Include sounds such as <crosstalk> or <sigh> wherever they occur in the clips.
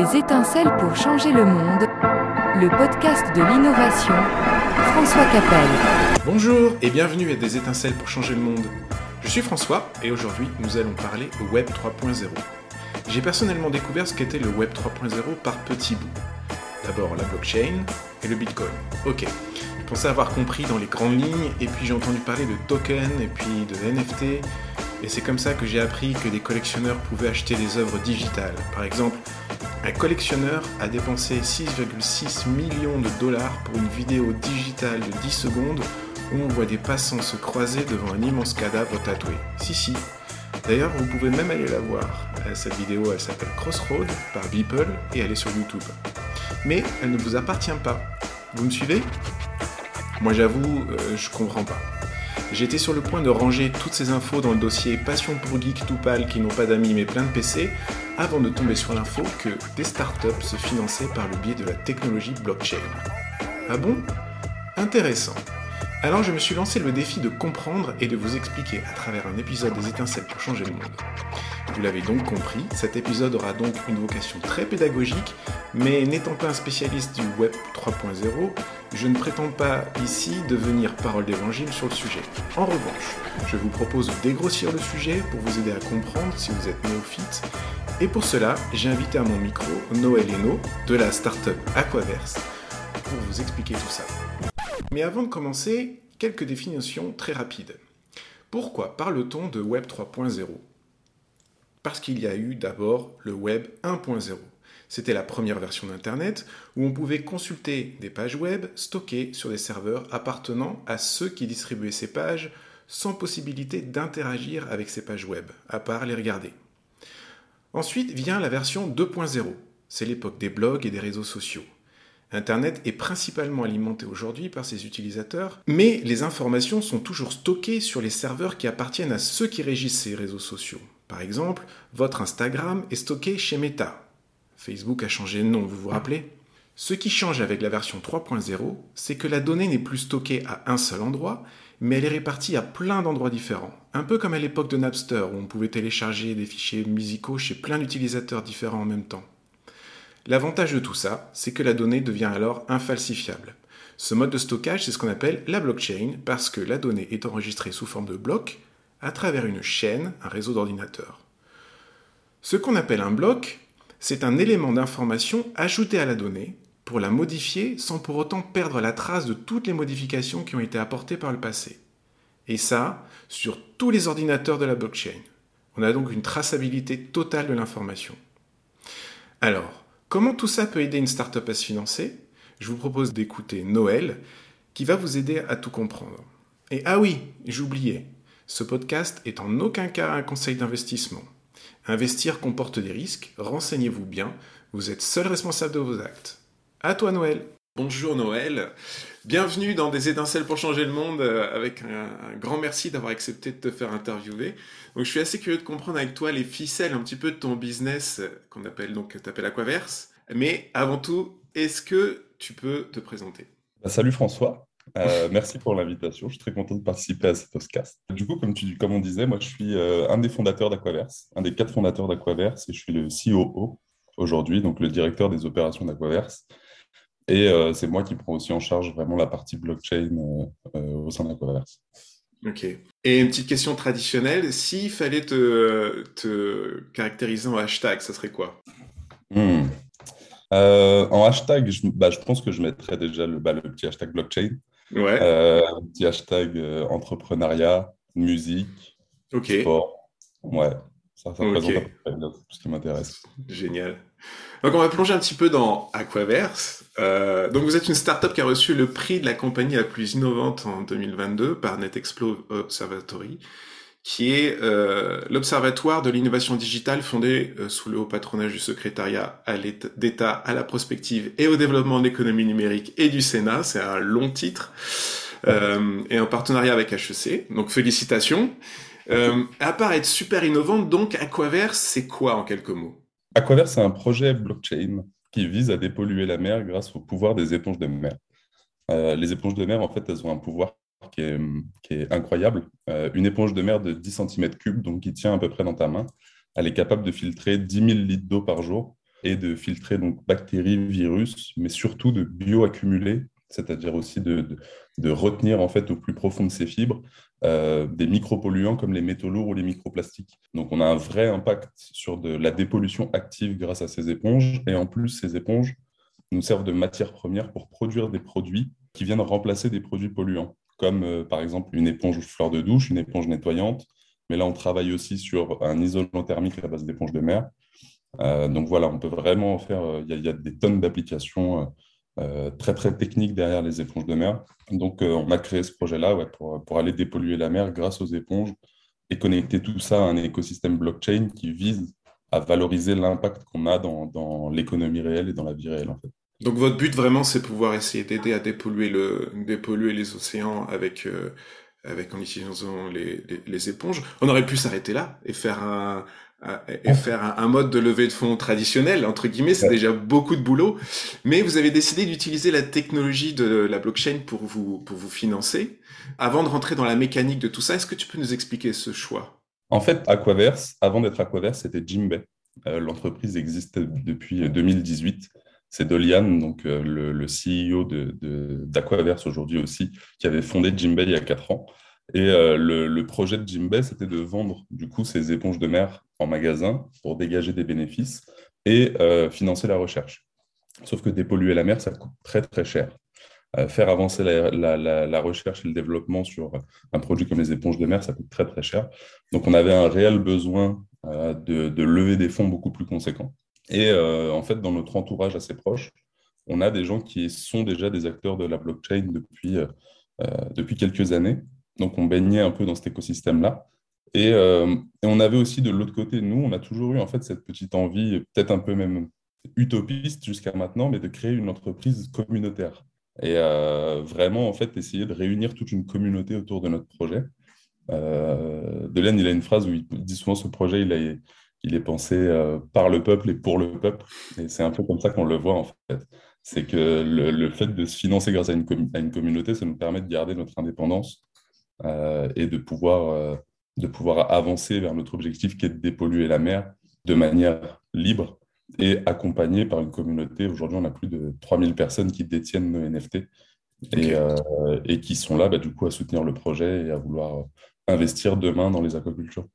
Des étincelles pour changer le monde, le podcast de l'innovation, François Capel. Bonjour et bienvenue à Des étincelles pour changer le monde. Je suis François et aujourd'hui nous allons parler au Web 3.0. J'ai personnellement découvert ce qu'était le Web 3.0 par petits bouts. D'abord la blockchain et le Bitcoin. Ok, je pensais avoir compris dans les grandes lignes et puis j'ai entendu parler de tokens et puis de NFT et c'est comme ça que j'ai appris que des collectionneurs pouvaient acheter des œuvres digitales. Par exemple, un collectionneur a dépensé 6,6 millions de dollars pour une vidéo digitale de 10 secondes où on voit des passants se croiser devant un immense cadavre tatoué. Si, si. D'ailleurs, vous pouvez même aller la voir. Euh, cette vidéo, elle s'appelle Crossroad par Beeple et elle est sur YouTube. Mais elle ne vous appartient pas. Vous me suivez? Moi j'avoue, euh, je comprends pas. J'étais sur le point de ranger toutes ces infos dans le dossier Passion pour geek tout qui n'ont pas d'amis mais plein de PC, avant de tomber sur l'info que des startups se finançaient par le biais de la technologie blockchain. Ah bon? Intéressant. Alors je me suis lancé le défi de comprendre et de vous expliquer à travers un épisode des étincelles pour changer le monde. Vous l'avez donc compris, cet épisode aura donc une vocation très pédagogique, mais n'étant pas un spécialiste du Web 3.0, je ne prétends pas ici devenir parole d'évangile sur le sujet. En revanche, je vous propose de dégrossir le sujet pour vous aider à comprendre si vous êtes néophyte, et pour cela, j'ai invité à mon micro Noël Eno de la startup Aquaverse pour vous expliquer tout ça. Mais avant de commencer, quelques définitions très rapides. Pourquoi parle-t-on de Web 3.0 Parce qu'il y a eu d'abord le Web 1.0. C'était la première version d'Internet où on pouvait consulter des pages web stockées sur des serveurs appartenant à ceux qui distribuaient ces pages sans possibilité d'interagir avec ces pages web, à part les regarder. Ensuite vient la version 2.0. C'est l'époque des blogs et des réseaux sociaux. Internet est principalement alimenté aujourd'hui par ses utilisateurs, mais les informations sont toujours stockées sur les serveurs qui appartiennent à ceux qui régissent ces réseaux sociaux. Par exemple, votre Instagram est stocké chez Meta. Facebook a changé de nom, vous vous rappelez? Ce qui change avec la version 3.0, c'est que la donnée n'est plus stockée à un seul endroit, mais elle est répartie à plein d'endroits différents. Un peu comme à l'époque de Napster, où on pouvait télécharger des fichiers musicaux chez plein d'utilisateurs différents en même temps. L'avantage de tout ça, c'est que la donnée devient alors infalsifiable. Ce mode de stockage, c'est ce qu'on appelle la blockchain, parce que la donnée est enregistrée sous forme de bloc à travers une chaîne, un réseau d'ordinateurs. Ce qu'on appelle un bloc, c'est un élément d'information ajouté à la donnée pour la modifier sans pour autant perdre la trace de toutes les modifications qui ont été apportées par le passé. Et ça, sur tous les ordinateurs de la blockchain. On a donc une traçabilité totale de l'information. Alors, Comment tout ça peut aider une startup à se financer? Je vous propose d'écouter Noël, qui va vous aider à tout comprendre. Et ah oui, j'oubliais, ce podcast est en aucun cas un conseil d'investissement. Investir comporte des risques, renseignez-vous bien, vous êtes seul responsable de vos actes. À toi Noël Bonjour Noël, bienvenue dans Des étincelles pour changer le monde, euh, avec un, grand merci d'avoir accepté de te faire interviewer. Donc je suis assez curieux de comprendre avec toi les ficelles un petit peu de ton business euh, qu'on appelle donc t'appelles Aquaverse. Mais avant tout, est-ce que tu peux te présenter? Bah, Salut François, euh, <laughs> merci pour l'invitation. Je suis très content de participer à ce podcast. Du coup, comme on disait, moi je suis un des fondateurs d'Aquaverse, un des quatre fondateurs d'Aquaverse et je suis le COO aujourd'hui, donc le directeur des opérations d'Aquaverse. Et euh, c'est moi qui prends aussi en charge vraiment la partie blockchain euh, euh, au sein d'Aquaverse. Ok. Et une petite question traditionnelle, s'il fallait te, te, caractériser en hashtag, ça serait quoi? Hmm. En hashtag, je, bah, je, pense que je mettrais déjà le, bah, le petit hashtag blockchain. Ouais. le petit hashtag entrepreneuriat, musique, sport. Ouais. Ça, ça représente tout ce qui m'intéresse. Génial. Donc on va plonger un petit peu dans Aquaverse. Euh, donc vous êtes une startup qui a reçu le prix de la compagnie la plus innovante en 2022 par NetExplo Observatory, qui est euh, l'observatoire de l'innovation digitale fondé euh, sous le haut patronage du secrétariat d'État à la prospective et au développement de l'économie numérique et du Sénat. C'est un long titre. Euh, et en partenariat avec HEC. Donc félicitations. Euh, à part être super innovante, donc Aquaverse, c'est quoi en quelques mots? Aquaverse, c'est un projet blockchain qui vise à dépolluer la mer grâce au pouvoir des éponges de mer. Euh, les éponges de mer, en fait, elles ont un pouvoir qui est, incroyable. Euh, une éponge de mer de 10 cm3, donc qui tient à peu près dans ta main, elle est capable de filtrer 10 000 litres d'eau par jour et de filtrer donc bactéries, virus, mais surtout de bioaccumuler, c'est-à-dire aussi de, retenir en fait au plus profond de ces fibres euh, des micropolluants comme les métaux lourds ou les microplastiques. Donc on a un vrai impact sur de la dépollution active grâce à ces éponges, et en plus ces éponges nous servent de matière première pour produire des produits qui viennent remplacer des produits polluants, comme euh, par exemple une éponge fleur de douche, une éponge nettoyante, mais là on travaille aussi sur un isolant thermique à base d'éponge de mer, euh, donc voilà, on peut vraiment faire, euh, il y, a des tonnes d'applications euh, très très techniques derrière les éponges de mer. Donc on a créé ce projet-là pour, pour, aller dépolluer la mer grâce aux éponges et connecter tout ça à un écosystème blockchain qui vise à valoriser l'impact qu'on a dans, dans l'économie réelle et dans la vie réelle en fait. Donc votre but vraiment c'est pouvoir essayer d'aider à dépolluer, le, dépolluer les océans avec, avec en utilisant les, les, éponges. On aurait pu s'arrêter là et faire un, et faire un, mode de levée de fonds traditionnel, entre guillemets, c'est déjà beaucoup de boulot. Mais vous avez décidé d'utiliser la technologie de la blockchain pour vous, pour vous financer. Avant de rentrer dans la mécanique de tout ça, est-ce que tu peux nous expliquer ce choix? En fait, Aquaverse, avant d'être Aquaverse, c'était Jimbay. Euh, l'entreprise existe depuis 2018. C'est Dolian, donc euh, le, le, CEO d'Aquaverse de, aujourd'hui aussi, qui avait fondé Jimbay il y a 4 ans. Et euh, le, projet de Jimbay, c'était de vendre du coup ces éponges de mer en magasin pour dégager des bénéfices et euh, financer la recherche. Sauf que dépolluer la mer, ça coûte très très cher. Euh, faire avancer la, recherche et le développement sur un produit comme les éponges de mer, ça coûte très très cher. Donc on avait un réel besoin de, de, lever des fonds beaucoup plus conséquents. Et en fait, dans notre entourage assez proche, on a des gens qui sont déjà des acteurs de la blockchain depuis, depuis quelques années donc, on baignait un peu dans cet écosystème-là. Euh, et, on avait aussi de l'autre côté, nous, on a toujours eu en fait cette petite envie, peut-être un peu même utopiste jusqu'à maintenant, mais de créer une entreprise communautaire. Et euh, vraiment, en fait, essayer de réunir toute une communauté autour de notre projet. Euh, Delaine, il a une phrase où il dit souvent ce projet, il, il est pensé euh, par le peuple et pour le peuple. Et c'est un peu comme ça qu'on le voit, en fait. C'est que le, fait de se financer grâce à une, à une communauté, ça nous permet de garder notre indépendance et de pouvoir, euh, de pouvoir avancer vers notre objectif qui est de dépolluer la mer de manière libre et accompagné par une communauté. Aujourd'hui, on a plus de 3000 personnes qui détiennent nos NFT et, euh, et qui sont là bah, du coup à soutenir le projet et à vouloir investir demain dans les aquacultures.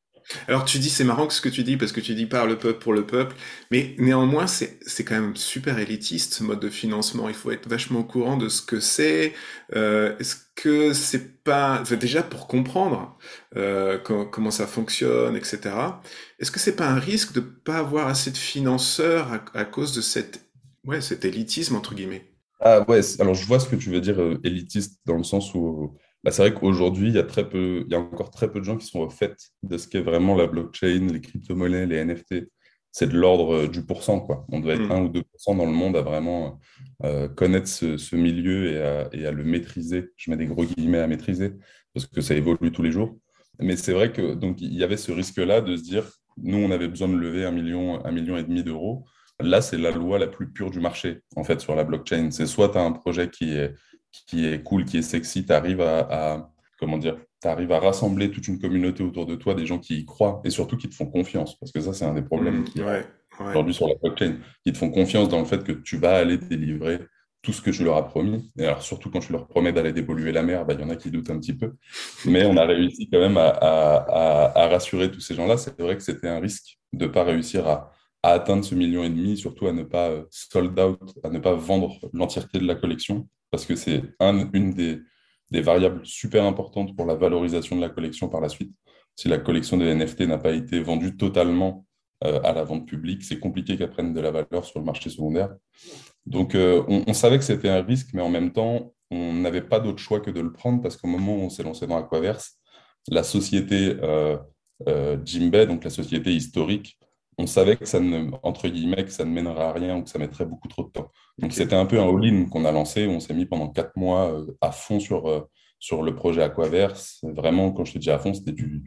Alors tu dis, c'est marrant ce que tu dis, parce que tu dis par le peuple pour le peuple, mais néanmoins, c'est quand même super élitiste ce mode de financement. Il faut être vachement au courant de ce que c'est. Euh, Est-ce que c'est pas... déjà pour comprendre euh, comment, ça fonctionne, etc. Est-ce que c'est pas un risque de pas avoir assez de financeurs à, cause de cette, ouais, cet élitisme, entre guillemets? Ah ouais, alors je vois ce que tu veux dire, euh, élitiste, dans le sens où bah, c'est vrai qu'aujourd'hui, il y a très peu, il y a encore très peu de gens qui sont au fait de ce qu'est vraiment la blockchain, les crypto-monnaies, les NFT. C'est de l'ordre euh, du pourcent, quoi. On doit être 1 mm. ou 2% dans le monde à vraiment euh, connaître ce, milieu et à, le maîtriser. Je mets des gros guillemets à maîtriser parce que ça évolue tous les jours. Mais c'est vrai que donc il y avait ce risque-là de se dire, nous, on avait besoin de lever un million, un million et demi d'euros. Là, c'est la loi la plus pure du marché, en fait, sur la blockchain. C'est soit tu as un projet qui est qui est cool, qui est sexy, tu arrives à, comment dire, arrives à rassembler toute une communauté autour de toi, des gens qui y croient et surtout qui te font confiance. Parce que ça, c'est un des problèmes mmh, ouais, aujourd'hui sur la blockchain. Qui te font confiance dans le fait que tu vas aller délivrer tout ce que tu leur as promis. Et alors, surtout quand tu leur promets d'aller dépolluer la mer, bah, il y en a qui doutent un petit peu. Mais on a réussi quand même à, à rassurer tous ces gens-là. C'est vrai que c'était un risque de ne pas réussir à, à atteindre ce million et demi, surtout à ne pas euh, sold out, à ne pas vendre l'entièreté de la collection, parce que c'est un, une des, variables super importantes pour la valorisation de la collection par la suite. Si la collection des NFT n'a pas été vendue totalement euh, à la vente publique, c'est compliqué qu'elle prenne de la valeur sur le marché secondaire. Donc, euh, on, savait que c'était un risque, mais en même temps, on n'avait pas d'autre choix que de le prendre, parce qu'au moment où on s'est lancé dans Aquaverse, la société euh, Jimbay, donc la société historique, on savait que ça ne, entre guillemets, que ça ne mènerait à rien ou que ça mettrait beaucoup trop de temps. Donc c'était un peu un all-in qu'on a lancé, on s'est mis pendant quatre mois euh, à fond sur, euh, sur le projet Aquaverse. Vraiment, quand je te dis à fond, c'était du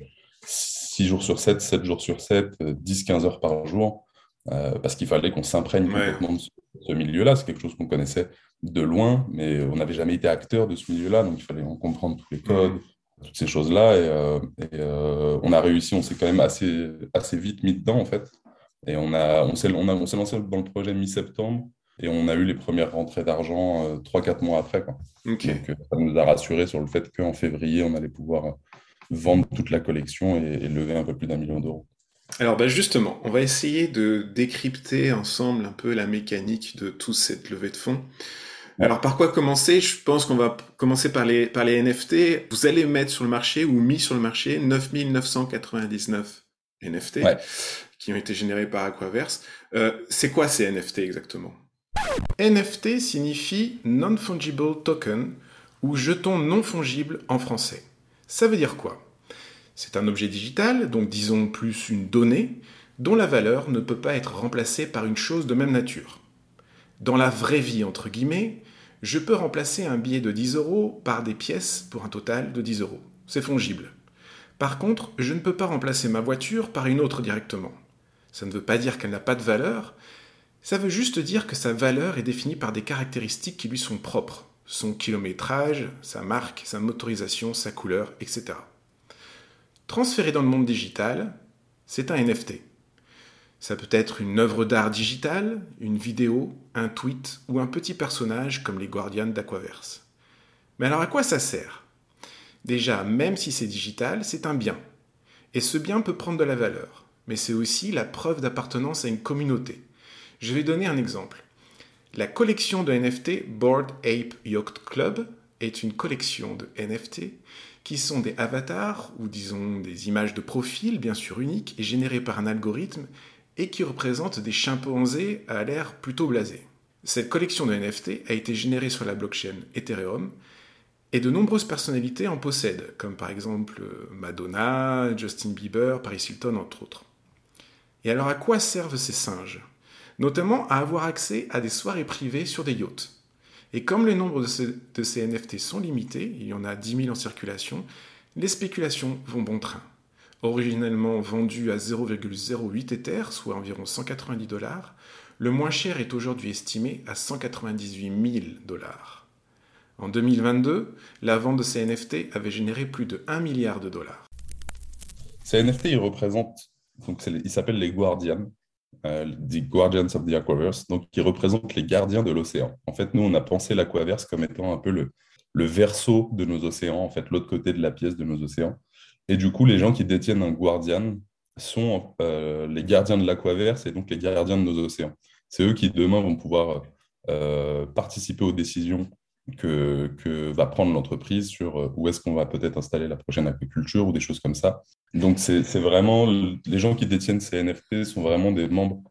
6 jours sur 7, 7 jours sur 7, 10-15 euh, heures par jour, parce qu'il fallait qu'on s'imprègne complètement de ce, milieu-là. C'est quelque chose qu'on connaissait de loin, mais on n'avait jamais été acteur de ce milieu-là, donc il fallait en comprendre tous les codes, toutes ces choses-là. Et, on a réussi, on s'est quand même assez, assez vite mis dedans, en fait. Et on, a, on s'est lancé dans le projet mi-septembre et on a eu les premières rentrées d'argent 3-4 euh, mois après. Quoi. Donc, euh, ça nous a rassuré sur le fait qu'en février, on allait pouvoir vendre toute la collection et, lever un peu plus d'un million d'euros. Alors bah justement, on va essayer de décrypter ensemble un peu la mécanique de toute cette levée de fonds. Alors par quoi commencer? Je pense qu'on va commencer par les, par les NFT. Vous allez mettre sur le marché ou mis sur le marché 9999 NFT qui ont été générés par Aquaverse. Euh, c'est quoi ces NFT exactement? NFT signifie Non-Fungible Token ou jeton non fongible en français. Ça veut dire quoi? C'est un objet digital, donc disons plus une donnée, dont la valeur ne peut pas être remplacée par une chose de même nature. Dans la vraie vie, entre guillemets, je peux remplacer un billet de 10 euros par des pièces pour un total de 10 euros. C'est fongible. Par contre, je ne peux pas remplacer ma voiture par une autre directement. Ça ne veut pas dire qu'elle n'a pas de valeur, ça veut juste dire que sa valeur est définie par des caractéristiques qui lui sont propres, son kilométrage, sa marque, sa motorisation, sa couleur, etc. Transféré dans le monde digital, c'est un NFT. Ça peut être une œuvre d'art digitale, une vidéo, un tweet ou un petit personnage comme les Guardians d'Aquaverse. Mais alors à quoi ça sert? Déjà, même si c'est digital, c'est un bien. Et ce bien peut prendre de la valeur, mais c'est aussi la preuve d'appartenance à une communauté. Je vais donner un exemple. La collection de NFT Board Ape Yacht Club est une collection de NFT qui sont des avatars ou disons des images de profil bien sûr uniques et générées par un algorithme et qui représentent des chimpanzés à l'air plutôt blasé. Cette collection de NFT a été générée sur la blockchain Ethereum et de nombreuses personnalités en possèdent, comme par exemple Madonna, Justin Bieber, Paris Hilton entre autres. Et alors à quoi servent ces singes? Notamment à avoir accès à des soirées privées sur des yachts. Et comme le nombre de ces, NFT sont limités, il y en a 10 000 en circulation, les spéculations vont bon train. Originellement vendu à 0,08 Ether, soit environ 190 dollars, le moins cher est aujourd'hui estimé à 198 000 dollars. En 2022, la vente de ces NFT avait généré plus de 1 milliard de dollars. Ces NFT, ils représentent, donc ils s'appellent les Guardians, euh, the Guardians of the Aquaverse, donc qui représentent les gardiens de l'océan. En fait, nous, on a pensé l'Aquaverse comme étant un peu le, le verso de nos océans, en fait, l'autre côté de la pièce de nos océans. Et du coup, les gens qui détiennent un Guardian sont euh, les gardiens de l'Aquaverse et donc les gardiens de nos océans. C'est eux qui, demain, vont pouvoir euh, participer aux décisions que, va prendre l'entreprise sur où est-ce qu'on va peut-être installer la prochaine aquaculture ou des choses comme ça. Donc, c'est vraiment, les gens qui détiennent ces NFT sont vraiment des membres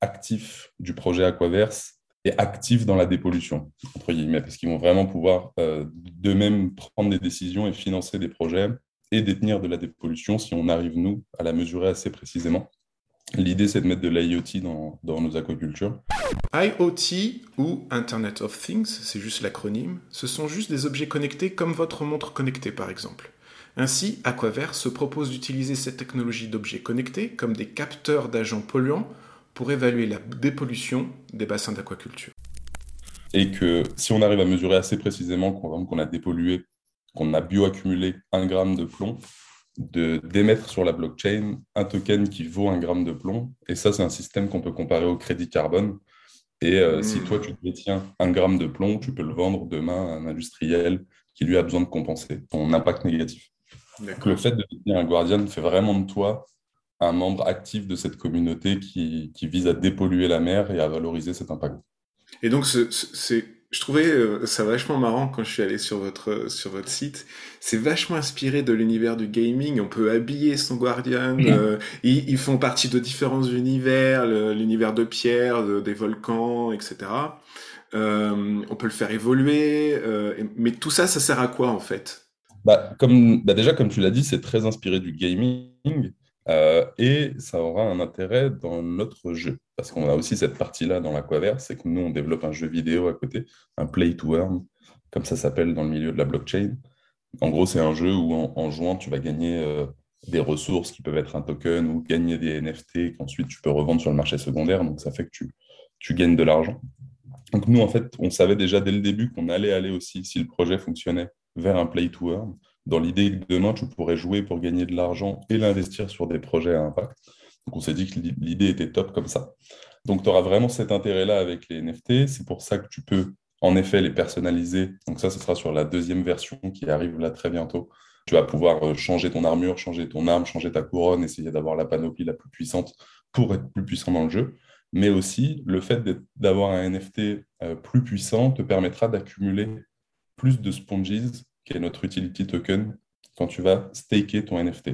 actifs du projet Aquaverse et actifs dans la dépollution, entre guillemets, parce qu'ils vont vraiment pouvoir euh, d'eux-mêmes prendre des décisions et financer des projets et détenir de la dépollution si on arrive, nous, à la mesurer assez précisément. L'idée, c'est de mettre de l'IoT dans, dans, nos aquacultures. IoT ou Internet of Things, c'est juste l'acronyme, ce sont juste des objets connectés comme votre montre connectée, par exemple. Ainsi, Aquaverse se propose d'utiliser cette technologie d'objets connectés comme des capteurs d'agents polluants pour évaluer la dépollution des bassins d'aquaculture. Et que si on arrive à mesurer assez précisément qu'on a dépollué, qu'on a bioaccumulé un gramme de plomb, de d'émettre sur la blockchain un token qui vaut un gramme de plomb. Et ça, c'est un système qu'on peut comparer au crédit carbone. Et euh, si hmm. toi, tu détiens un gramme de plomb, tu peux le vendre demain à un industriel qui lui a besoin de compenser son impact négatif. Le fait de devenir un guardian fait vraiment de toi un membre actif de cette communauté qui, vise à dépolluer la mer et à valoriser cet impact. Et donc, c'est, je trouvais euh, ça vachement marrant quand je suis allé sur votre, sur votre site. C'est vachement inspiré de l'univers du gaming. On peut habiller son guardian. Euh, ils, font partie de différents univers, l'univers de pierre, des volcans, etc. Euh, on peut le faire évoluer. mais tout ça, ça sert à quoi en fait? Bah, comme, bah déjà, comme tu l'as dit, c'est très inspiré du gaming euh, et ça aura un intérêt dans notre jeu. Parce qu'on a aussi cette partie-là dans l'Aquaverse, c'est que nous, on développe un jeu vidéo à côté, un play to earn, comme ça s'appelle dans le milieu de la blockchain. En gros, c'est un jeu où en, jouant, tu vas gagner euh, des ressources qui peuvent être un token ou gagner des NFT qu'ensuite tu peux revendre sur le marché secondaire. Donc, ça fait que tu, tu gagnes de l'argent. Donc, nous, en fait, on savait déjà dès le début qu'on allait aller aussi, si le projet fonctionnait, vers un play to earn, dans l'idée que demain, tu pourrais jouer pour gagner de l'argent et l'investir sur des projets à impact. Donc on s'est dit que l'idée était top comme ça. Donc tu auras vraiment cet intérêt-là avec les NFT. C'est pour ça que tu peux en effet les personnaliser. Donc ça, ce sera sur la deuxième version qui arrive là très bientôt. Tu vas pouvoir euh, changer ton armure, changer ton arme, changer ta couronne, essayer d'avoir la panoplie la plus puissante pour être plus puissant dans le jeu. Mais aussi, le fait d'avoir un NFT euh, plus puissant te permettra d'accumuler plus de sponges, qui est notre utility token, quand tu vas staker ton NFT.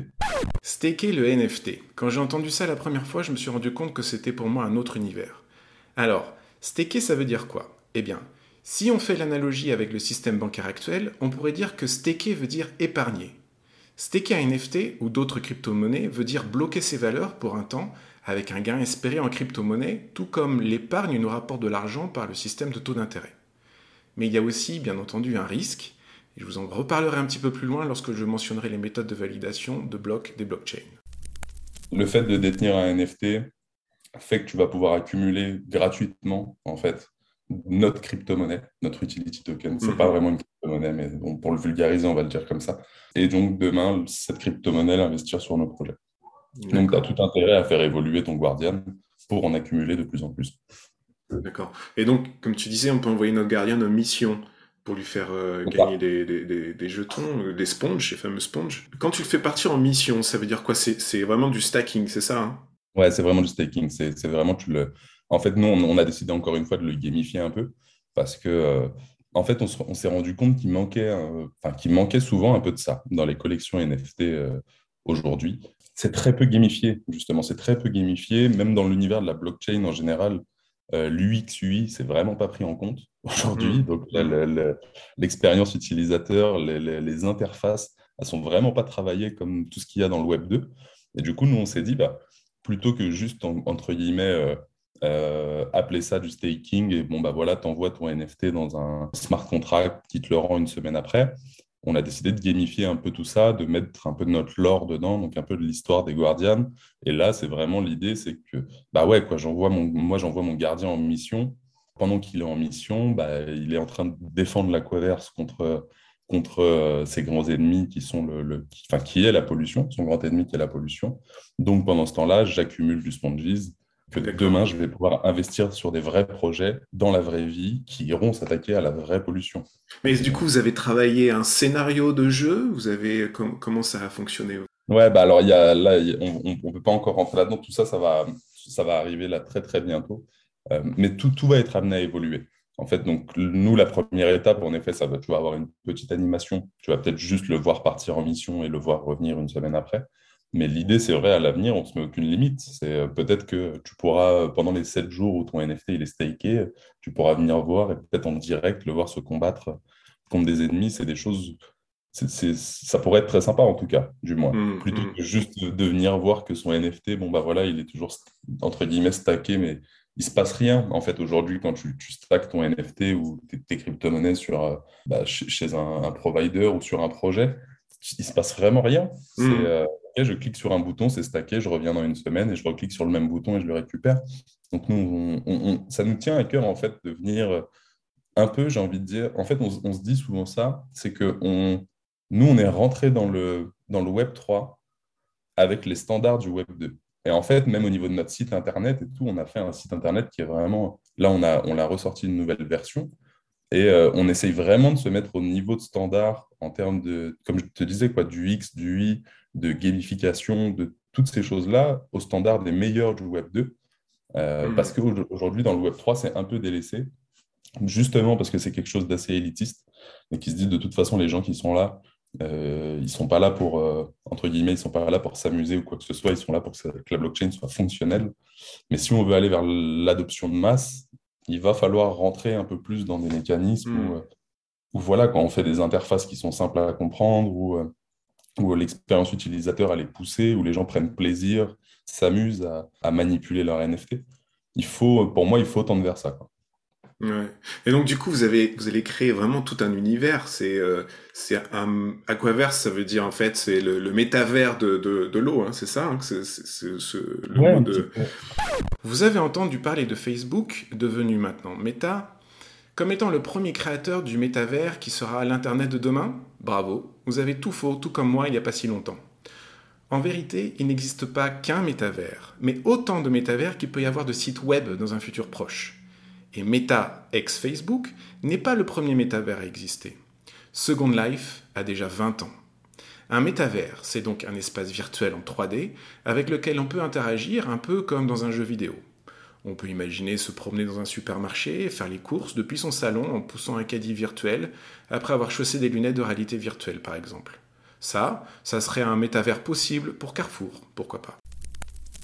Staker le NFT. Quand j'ai entendu ça la première fois, je me suis rendu compte que c'était pour moi un autre univers. Alors, staker, ça veut dire quoi? Eh bien, si on fait l'analogie avec le système bancaire actuel, on pourrait dire que staker veut dire épargner. Staker un NFT ou d'autres crypto-monnaies veut dire bloquer ses valeurs pour un temps avec un gain espéré en crypto-monnaie, tout comme l'épargne nous rapporte de l'argent par le système de taux d'intérêt. Mais il y a aussi, bien entendu, un risque, et je vous en reparlerai un petit peu plus loin lorsque je mentionnerai les méthodes de validation de blocs des blockchains. Le fait de détenir un NFT fait que tu vas pouvoir accumuler gratuitement, en fait, notre crypto-monnaie, notre utility token. Ce n'est pas mhm. vraiment une crypto-monnaie, mais pour le vulgariser, on va le dire comme ça. Et donc, demain, cette crypto-monnaie, l'investir sur nos projets. Donc, tu as tout intérêt à faire évoluer ton Guardian pour en accumuler de plus en plus. D'accord. Et donc, comme tu disais, on peut envoyer notre Guardian en mission pour lui faire euh, gagner des, des, des, jetons, euh, des sponges, les fameux sponges. Quand tu le fais partir en mission, ça veut dire quoi? C'est vraiment du stacking, c'est ça hein? Ouais, c'est vraiment du stacking. C'est vraiment, tu le, en fait, nous, on, a décidé encore une fois de le gamifier un peu parce que, euh, en fait, on, s'est rendu compte qu'il manquait, manquait souvent un peu de ça dans les collections NFT aujourd'hui. C'est très peu gamifié, justement, c'est très peu gamifié, même dans l'univers de la blockchain en général. Euh, L'UX, UI, c'est vraiment pas pris en compte aujourd'hui. Mmh. Donc, l'expérience utilisateur, les, interfaces, elles sont vraiment pas travaillées comme tout ce qu'il y a dans le Web 2. Et du coup, nous, on s'est dit, bah, plutôt que juste, entre guillemets, euh, appeler ça du staking et bon bah voilà, t'envoies ton NFT dans un smart contract qui te le rend une semaine après. On a décidé de gamifier un peu tout ça, de mettre un peu de notre lore dedans, donc un peu de l'histoire des Guardians. Et là, c'est vraiment l'idée, c'est que bah ouais quoi, j'envoie mon, moi j'envoie mon gardien en mission. Pendant qu'il est en mission, bah, il est en train de défendre l'Aquaverse contre contre euh, ses grands ennemis qui sont le, enfin, qui est la pollution, son grand ennemi qui est la pollution. Donc pendant ce temps-là, j'accumule du sponges que demain, je vais pouvoir investir sur des vrais projets dans la vraie vie qui iront s'attaquer à la vraie pollution. Mais du coup, vous avez travaillé un scénario de jeu? Vous avez comment ça a fonctionné? Ouais, bah alors y a, là, on ne peut pas encore rentrer là-dedans. Tout ça, ça va, ça va arriver là très très bientôt. Euh, mais tout, tout va être amené à évoluer. En fait, donc nous, la première étape, en effet, ça va, tu vas avoir une petite animation. Tu vas peut-être juste le voir partir en mission et le voir revenir une semaine après. Mais l'idée, c'est vrai, à l'avenir, on ne se met aucune limite. C'est euh, peut-être que tu pourras, pendant les 7 jours où ton NFT il est staké, tu pourras venir voir et peut-être en direct le voir se combattre contre des ennemis. C'est des choses. ça pourrait être très sympa en tout cas, du moins. Mmh, Plutôt mmh. que juste de, venir voir que son NFT, bon bah voilà, il est toujours entre guillemets stacké, mais il se passe rien. En fait, aujourd'hui, quand tu, tu ton NFT ou tes, crypto-monnaies sur, euh, bah, chez, un, provider ou sur un projet, il se passe vraiment rien. C'est. Mmh. Euh, je clique sur un bouton, c'est stacké, je reviens dans une semaine et je reclique sur le même bouton et je le récupère. Donc nous, ça nous tient à cœur en fait de venir un peu, j'ai envie de dire, en fait on, se dit souvent ça, c'est que on, nous on est rentré dans le, dans le Web 3 avec les standards du Web 2. Et en fait, même au niveau de notre site internet et tout, on a fait un site internet qui est vraiment, là on a, on a ressorti une nouvelle version et euh, on essaye vraiment de se mettre au niveau de standard en termes de, comme je te disais, quoi, du X, du Y, de gamification, de toutes ces choses-là au standard des meilleurs du Web 2. Euh, hmm. Parce qu'aujourd'hui, dans le Web 3, c'est un peu délaissé, justement parce que c'est quelque chose d'assez élitiste et qui se dit de toute façon, les gens qui sont là, euh, ils ne sont pas là pour, euh, entre guillemets, ils sont pas là pour s'amuser ou quoi que ce soit, ils sont là pour que, la blockchain soit fonctionnelle. Mais si on veut aller vers l'adoption de masse, il va falloir rentrer un peu plus dans des mécanismes hmm. où, voilà, quand on fait des interfaces qui sont simples à comprendre, ou où l'expérience utilisateur elle est poussée, où les gens prennent plaisir, s'amusent à, manipuler leur NFT. Il faut, pour moi, il faut tendre vers ça. Et donc du coup, vous avez, vous allez créer vraiment tout un univers. C'est, euh, c'est un aquaverse, ça veut dire en fait, c'est le, métavers de, de, l'eau, hein, c'est ça, hein, c'est, le de... Vous avez entendu parler de Facebook, devenu maintenant Meta, comme étant le premier créateur du métavers qui sera l'Internet de demain? Bravo, vous avez tout faux, tout comme moi il n'y a pas si longtemps. En vérité, il n'existe pas qu'un métavers, mais autant de métavers qu'il peut y avoir de sites web dans un futur proche. Et Meta, ex-Facebook, n'est pas le premier métavers à exister. Second Life a déjà 20 ans. Un métavers, c'est donc un espace virtuel en 3D avec lequel on peut interagir un peu comme dans un jeu vidéo. On peut imaginer se promener dans un supermarché et faire les courses depuis son salon en poussant un caddie virtuel après avoir chaussé des lunettes de réalité virtuelle par exemple. Ça, ça serait un métavers possible pour Carrefour, pourquoi pas.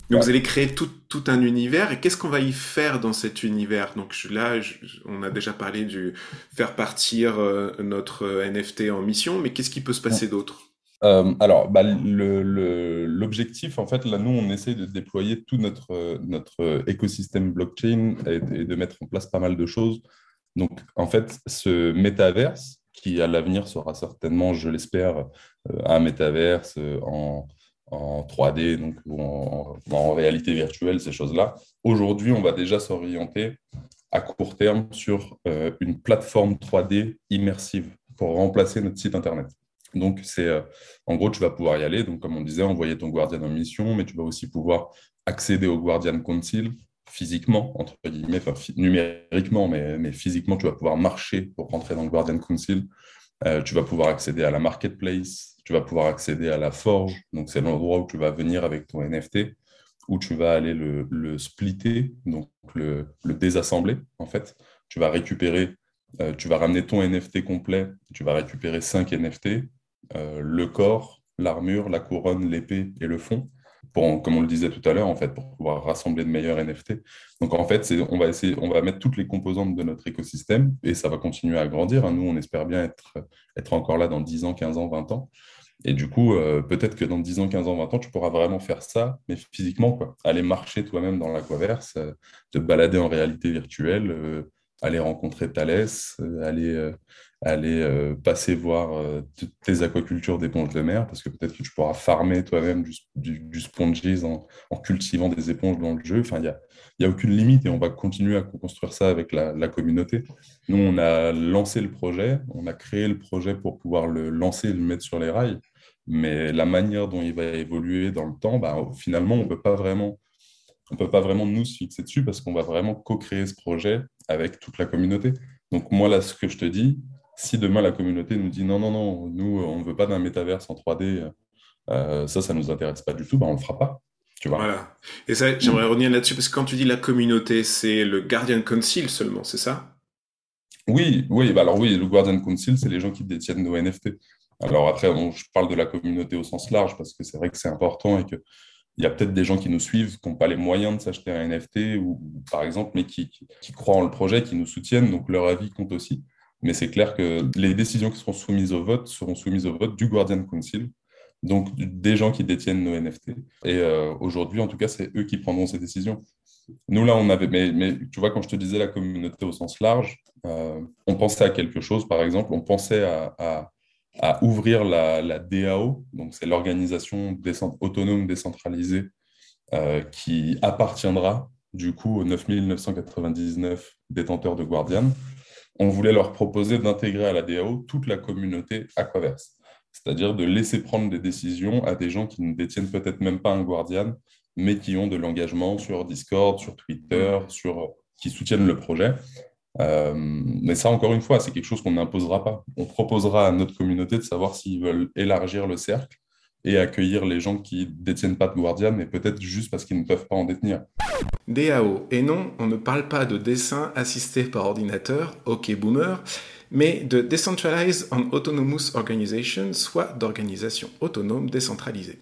Donc vous allez créer tout, un univers et qu'est-ce qu'on va y faire dans cet univers? Donc là, on a déjà parlé du faire partir euh, notre euh, NFT en mission, mais qu'est-ce qui peut se passer d'autre? Euh, alors, bah, l'objectif, en fait, là, nous, on essaie de déployer tout notre, écosystème blockchain et, de mettre en place pas mal de choses. Donc, en fait, ce métaverse, qui à l'avenir sera certainement, je l'espère, euh, un métaverse euh, en, en 3D, donc en, réalité virtuelle, ces choses-là. Aujourd'hui, on va déjà s'orienter à court terme sur une plateforme 3D immersive pour remplacer notre site Internet. Donc, c'est euh, en gros, tu vas pouvoir y aller. Donc, comme on disait, envoyer ton Guardian en mission, mais tu vas aussi pouvoir accéder au Guardian Council physiquement, entre guillemets, enfin, numériquement, mais, mais, physiquement, tu vas pouvoir marcher pour rentrer dans le Guardian Council. Euh, tu vas pouvoir accéder à la marketplace, tu vas pouvoir accéder à la forge. Donc, c'est l'endroit où tu vas venir avec ton NFT, où tu vas aller le, splitter, donc le, le, désassembler, en fait. Tu vas récupérer, euh, tu vas ramener ton NFT complet, tu vas récupérer 5 NFT, euh, le corps, l'armure, la couronne, l'épée et le fond, pour, comme on le disait tout à l'heure, en fait, pour pouvoir rassembler de meilleurs NFT. Donc en fait, on va essayer, on va mettre toutes les composantes de notre écosystème et ça va continuer à grandir. Hein. Nous, on espère bien être, être encore là dans 10 ans, 15 ans, 20 ans. Et du coup, euh, peut-être que dans 10 ans, 15 ans, 20 ans, tu pourras vraiment faire ça, mais physiquement, quoi. Aller marcher toi-même dans l'aquaverse, euh, te balader en réalité virtuelle, aller rencontrer Thalès, aller aller euh, passer voir euh, tes aquacultures d'éponges de mer, parce que peut-être que tu pourras farmer toi-même du, du, sponges en, cultivant des éponges dans le jeu. Enfin, il n'y a, y a aucune limite et on va continuer à construire ça avec la, communauté. Nous, on a lancé le projet, on a créé le projet pour pouvoir le lancer et le mettre sur les rails, mais la manière dont il va évoluer dans le temps, bah, finalement, on ne peut pas vraiment on peut pas vraiment nous fixer dessus parce qu'on va vraiment co-créer ce projet avec toute la communauté. Donc moi, là, ce que je te dis, si demain la communauté nous dit non, non, non, nous, on ne veut pas d'un métaverse en 3D, euh, ça, ça ne nous intéresse pas du tout, ben, on ne le fera pas. Tu vois. Voilà. Et ça, j'aimerais revenir là-dessus, parce que quand tu dis la communauté, c'est le Guardian Council seulement, c'est ça? Oui, oui, bah alors oui, le Guardian Council, c'est les gens qui détiennent nos NFT. Alors après, je parle de la communauté au sens large, parce que c'est vrai que c'est important et que il y a peut-être des gens qui nous suivent, qui n'ont pas les moyens de s'acheter un NFT, ou, par exemple, mais qui, croient en le projet, qui nous soutiennent, donc leur avis compte aussi. Mais c'est clair que les décisions qui seront soumises au vote seront soumises au vote du Guardian Council, donc des gens qui détiennent nos NFT. Et euh, aujourd'hui, en tout cas, c'est eux qui prendront ces décisions. Nous, là, on avait, mais, tu vois, quand je te disais la communauté au sens large, euh, on pensait à quelque chose, par exemple, on pensait à, ouvrir la, la, DAO, donc c'est l'organisation autonome décentralisée euh, qui appartiendra du coup aux 9999 détenteurs de Guardian. On voulait leur proposer d'intégrer à la DAO toute la communauté Aquaverse, c'est-à-dire de laisser prendre des décisions à des gens qui ne détiennent peut-être même pas un Guardian, mais qui ont de l'engagement sur Discord, sur Twitter, sur, qui soutiennent le projet. Euh, mais ça, encore une fois, c'est quelque chose qu'on n'imposera pas. On proposera à notre communauté de savoir s'ils veulent élargir le cercle et accueillir les gens qui détiennent pas de Guardian, mais peut-être juste parce qu'ils ne peuvent pas en détenir. DAO. Et non, on ne parle pas de dessin assisté par ordinateur, ok boomer, mais de Decentralized and Autonomous Organization, soit d'organisation autonome décentralisée.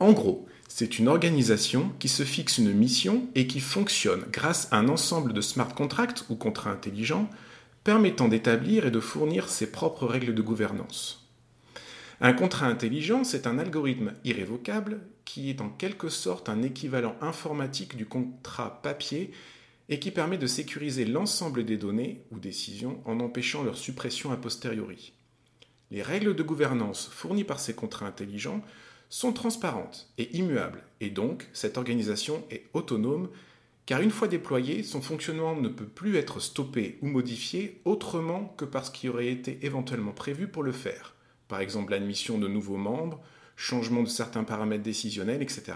En gros, c'est une organisation qui se fixe une mission et qui fonctionne grâce à un ensemble de smart contracts ou contrats intelligents permettant d'établir et de fournir ses propres règles de gouvernance. Un contrat intelligent, c'est un algorithme irrévocable qui est en quelque sorte un équivalent informatique du contrat papier et qui permet de sécuriser l'ensemble des données ou décisions en empêchant leur suppression a posteriori. Les règles de gouvernance fournies par ces contrats intelligents sont transparentes et immuables, et donc cette organisation est autonome, car une fois déployée, son fonctionnement ne peut plus être stoppé ou modifié autrement que parce qu'il aurait été éventuellement prévu pour le faire par exemple l'admission de nouveaux membres, changement de certains paramètres décisionnels, etc.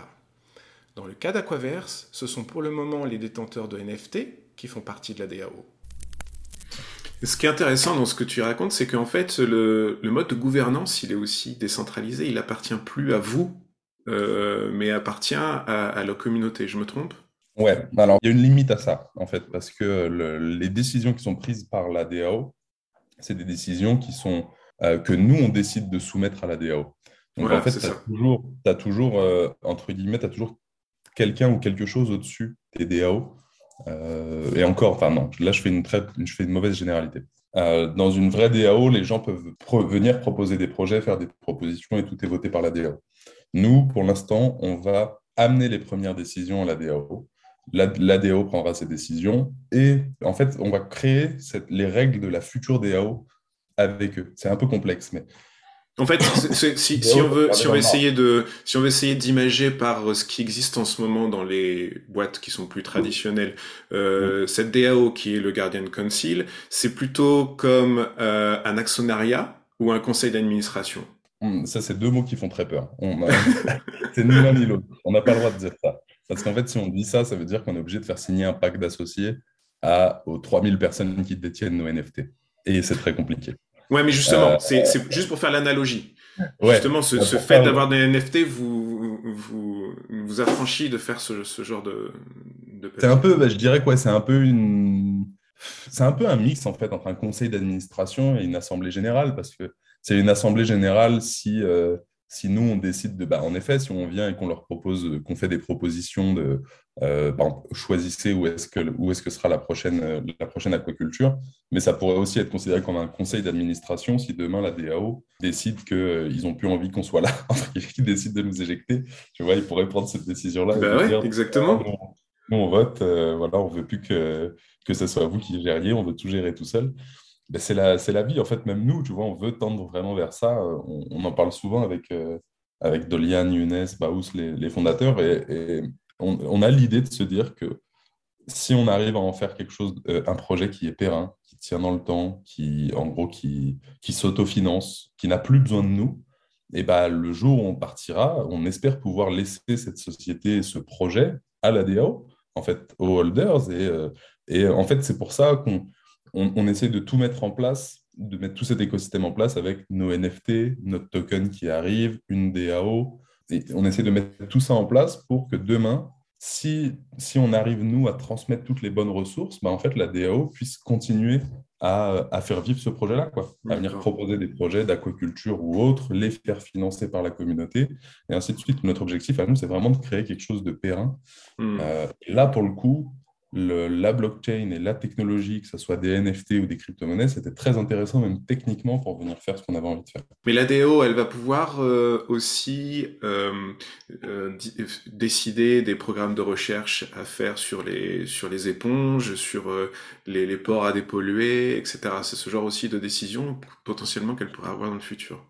Dans le cas d'Aquaverse, ce sont pour le moment les détenteurs de NFT qui font partie de la DAO. Ce qui est intéressant dans ce que tu racontes, c'est qu'en fait, le, mode de gouvernance, il est aussi décentralisé, il appartient plus à vous, euh, mais appartient à, la communauté. Je me trompe? Ouais, alors il y a une limite à ça, en fait, parce que les décisions qui sont prises par la DAO, c'est des décisions qui sont, euh, que nous, on décide de soumettre à la DAO. Donc en fait, tu as toujours, as toujours euh, entre guillemets, tu as toujours quelqu'un ou quelque chose au-dessus des DAO euh, et encore, enfin non, là je fais une, très, je fais une mauvaise généralité. Euh, dans une vraie DAO, les gens peuvent venir proposer des projets, faire des propositions et tout est voté par la DAO. Nous, pour l'instant, on va amener les premières décisions à la DAO. La, DAO prendra ses décisions et en fait, on va créer les règles de la future DAO avec eux. C'est un peu complexe, mais en fait, <laughs> si, on veut, si on veut essayer de, si on veut essayer d'imager par euh, ce qui existe en ce moment dans les boîtes qui sont plus traditionnelles, euh, cette DAO qui est le Guardian Council, c'est plutôt comme euh, un actionnariat ou un conseil d'administration. Hmm, ça, c'est deux mots qui font très peur. <laughs> c'est ni l'un ni l'autre. On n'a pas le droit de dire ça. Parce qu'en fait, si on dit ça, ça veut dire qu'on est obligé de faire signer un pacte d'associés à, aux 3000 personnes qui détiennent nos NFT. Et c'est très compliqué. Ouais, mais justement, euh, c'est juste pour faire l'analogie. justement, ce, ce fait d'avoir des NFT vous, vous, vous affranchit de faire ce, ce genre de. de c'est un peu, bah, je dirais quoi, c'est un peu une. C'est un peu un mix en fait entre un conseil d'administration et une assemblée générale parce que c'est une assemblée générale si euh, si nous, on décide de, bah, en effet, si on vient et qu'on leur propose, qu'on fait des propositions de, euh, choisissez où est-ce que, où est-ce que sera la prochaine, euh, la prochaine aquaculture, mais ça pourrait aussi être considéré comme un conseil d'administration si demain la DAO décide qu'ils euh, n'ont plus envie qu'on soit là, <laughs> qu'ils décident de nous éjecter. Tu vois, ils pourraient prendre cette décision-là. Bah exactement. Nous, on vote, voilà, on veut plus que, que ce soit vous qui gériez, on veut tout gérer tout seul. Ben, c'est la, la, vie. En fait, même nous, tu vois, on veut tendre vraiment vers ça. On, on en parle souvent avec, euh, avec Dolian, Younes, Baous, les, fondateurs, et, on, a l'idée de se dire que si on arrive à en faire quelque chose, euh, un projet qui est périn, qui tient dans le temps, qui, en gros, qui, qui s'autofinance, qui n'a plus besoin de nous, et ben, le jour où on partira, on espère pouvoir laisser cette société, ce projet à la DAO, en fait, aux holders. Et, euh, et en fait, c'est pour ça qu'on on, essaie de tout mettre en place, de mettre tout cet écosystème en place avec nos NFT, notre token qui arrive, une DAO. Et on essaie de mettre tout ça en place pour que demain, si, si on arrive, nous, à transmettre toutes les bonnes ressources, bah, en fait, la DAO puisse continuer à, faire vivre ce projet-là, quoi. À venir proposer des projets d'aquaculture ou autres, les faire financer par la communauté, et ainsi de suite. Notre objectif à nous, c'est vraiment de créer quelque chose de périn. Hmm. Euh, là, pour le coup, la blockchain et la technologie, que ce soit des NFT ou des crypto-monnaies, c'était très intéressant, même techniquement, pour venir faire ce qu'on avait envie de faire. Mais la DAO, elle va pouvoir euh, aussi euh, euh, décider des programmes de recherche à faire sur les, sur les éponges, sur les, les, ports à dépolluer, etc. C'est ce genre aussi de décision potentiellement qu'elle pourrait avoir dans le futur.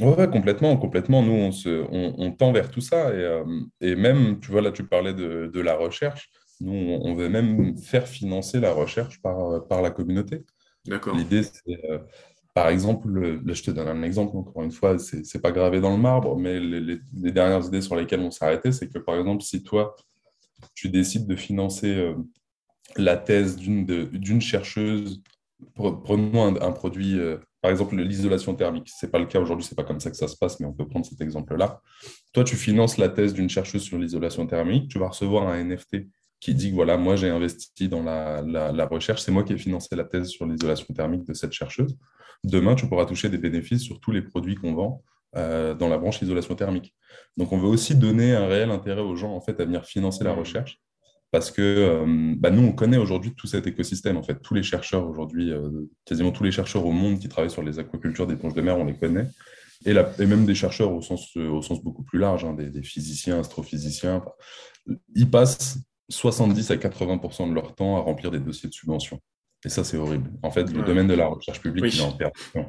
Oui, complètement, complètement. Nous, on, se, on, tend vers tout ça. Et, et, même, tu vois, là, tu parlais de, de la recherche. Nous, on veut même faire financer la recherche par, par la communauté. D'accord. L'idée, c'est, euh, par exemple, je te donne un exemple, encore une fois, ce n'est pas gravé dans le marbre, mais les, dernières idées sur lesquelles on s'est arrêté, c'est que, par exemple, si toi, tu décides de financer euh, la thèse d'une chercheuse, prenons un, produit, euh, par exemple, l'isolation thermique. Ce n'est pas le cas aujourd'hui, ce n'est pas comme ça que ça se passe, mais on peut prendre cet exemple-là. Toi, tu finances la thèse d'une chercheuse sur l'isolation thermique, tu vas recevoir un NFT qui dit que voilà, moi j'ai investi dans la, la, recherche, c'est moi qui ai financé la thèse sur l'isolation thermique de cette chercheuse. Demain, tu pourras toucher des bénéfices sur tous les produits qu'on vend euh, dans la branche isolation thermique. Donc, on veut aussi donner un réel intérêt aux gens en fait à venir financer la recherche parce que euh, bah, nous, on connaît aujourd'hui tout cet écosystème. En fait, tous les chercheurs aujourd'hui, euh, quasiment tous les chercheurs au monde qui travaillent sur les aquacultures d'éponges de mer, on les connaît. Et, et, même des chercheurs au sens, au sens beaucoup plus large, hein, des, des, physiciens, astrophysiciens. Ils passent 70 à 80% de leur temps à remplir des dossiers de subvention. Et ça, c'est horrible. En fait, le domaine de la recherche publique, il est en perdition.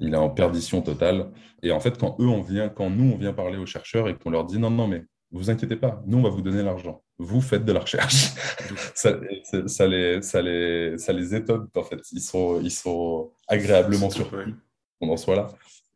Il est en perdition totale. Et en fait, quand eux, on vient, quand nous, on vient parler aux chercheurs et qu'on leur dit non, non, mais vous inquiétez pas, nous, on va vous donner l'argent. Vous faites de la recherche. <laughs> ça, ça, les, ça, les, ça les étonne, en fait. Ils sont, ils sont agréablement surpris qu'on en soit là.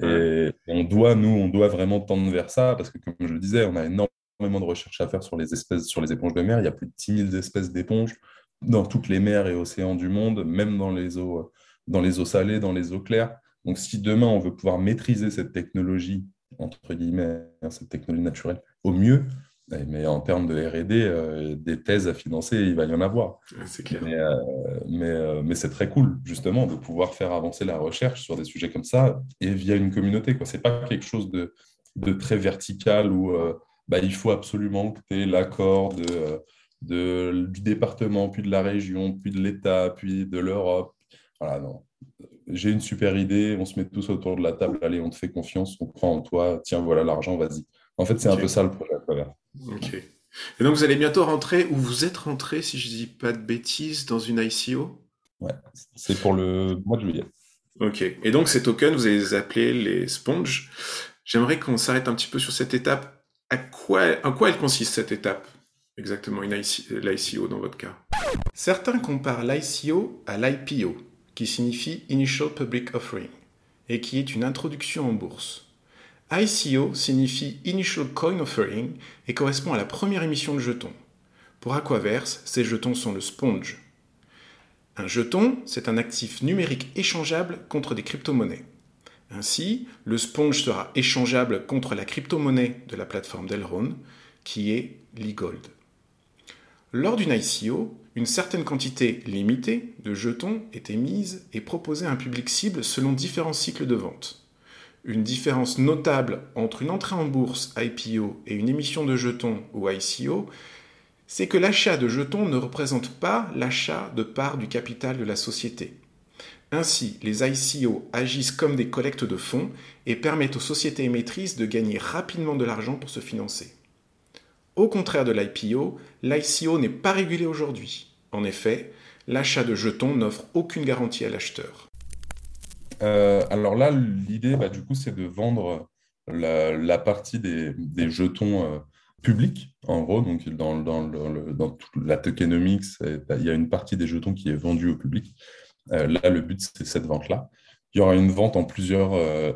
Et on doit, nous, on doit vraiment tendre vers ça parce que, comme je le disais, on a énormément de recherches à faire sur les espèces, sur les éponges de mer. Il y a plus de 10 000 espèces d'éponges dans toutes les mers et océans du monde, même dans les eaux, dans les eaux salées, dans les eaux claires. Donc, si demain on veut pouvoir maîtriser cette technologie, entre guillemets, hein, cette technologie naturelle, au mieux, eh, mais en termes de RD, euh, des thèses à financer, il va y en avoir. C'est clair. Mais, euh, mais, euh, mais c'est très cool, justement, de pouvoir faire avancer la recherche sur des sujets comme ça et via une communauté. Ce n'est pas quelque chose de, de très vertical où bah, il faut absolument que tu aies l'accord de, de, du département, puis de la région, puis de l'État, puis de l'Europe. Voilà, non. J'ai une super idée, on se met tous autour de la table, allez, on te fait confiance, on croit en toi, tiens, voilà l'argent, vas-y. En fait, c'est un peu ça le projet Ok. Et donc, vous allez bientôt rentrer, ou vous êtes rentré, si je dis pas de bêtises, dans une ICO Ouais, c'est pour le mois de juillet. Ok. Et donc, ces tokens, vous allez les appeler les sponges. J'aimerais qu'on s'arrête un petit peu sur cette étape. À quoi, en quoi elle consiste cette étape Exactement, l'ICO dans votre cas? Certains comparent l'ICO à l'IPO, qui signifie Initial Public Offering, et qui est une introduction en bourse. ICO signifie Initial Coin Offering et correspond à la première émission de jetons. Pour Aquaverse, ces jetons sont le sponge. Un jeton, c'est un actif numérique échangeable contre des crypto-monnaies. Ainsi, le sponge sera échangeable contre la crypto-monnaie de la plateforme Delron, qui est l'e-gold. Lors d'une ICO, une certaine quantité limitée de jetons est émise et proposée à un public cible selon différents cycles de vente. Une différence notable entre une entrée en bourse IPO et une émission de jetons ou ICO, c'est que l'achat de jetons ne représente pas l'achat de parts du capital de la société. Ainsi, les ICO agissent comme des collectes de fonds et permettent aux sociétés émettrices de gagner rapidement de l'argent pour se financer. Au contraire de l'IPO, l'ICO n'est pas régulé aujourd'hui. En effet, l'achat de jetons n'offre aucune garantie à l'acheteur. Euh, alors là, l'idée, bah, du coup, c'est de vendre la, partie des, jetons euh, publics, en gros. Donc, dans, la tokenomics, il y a une partie des jetons qui est vendue au public. Euh, là, le but, c'est cette vente-là. Il y aura une vente en plusieurs,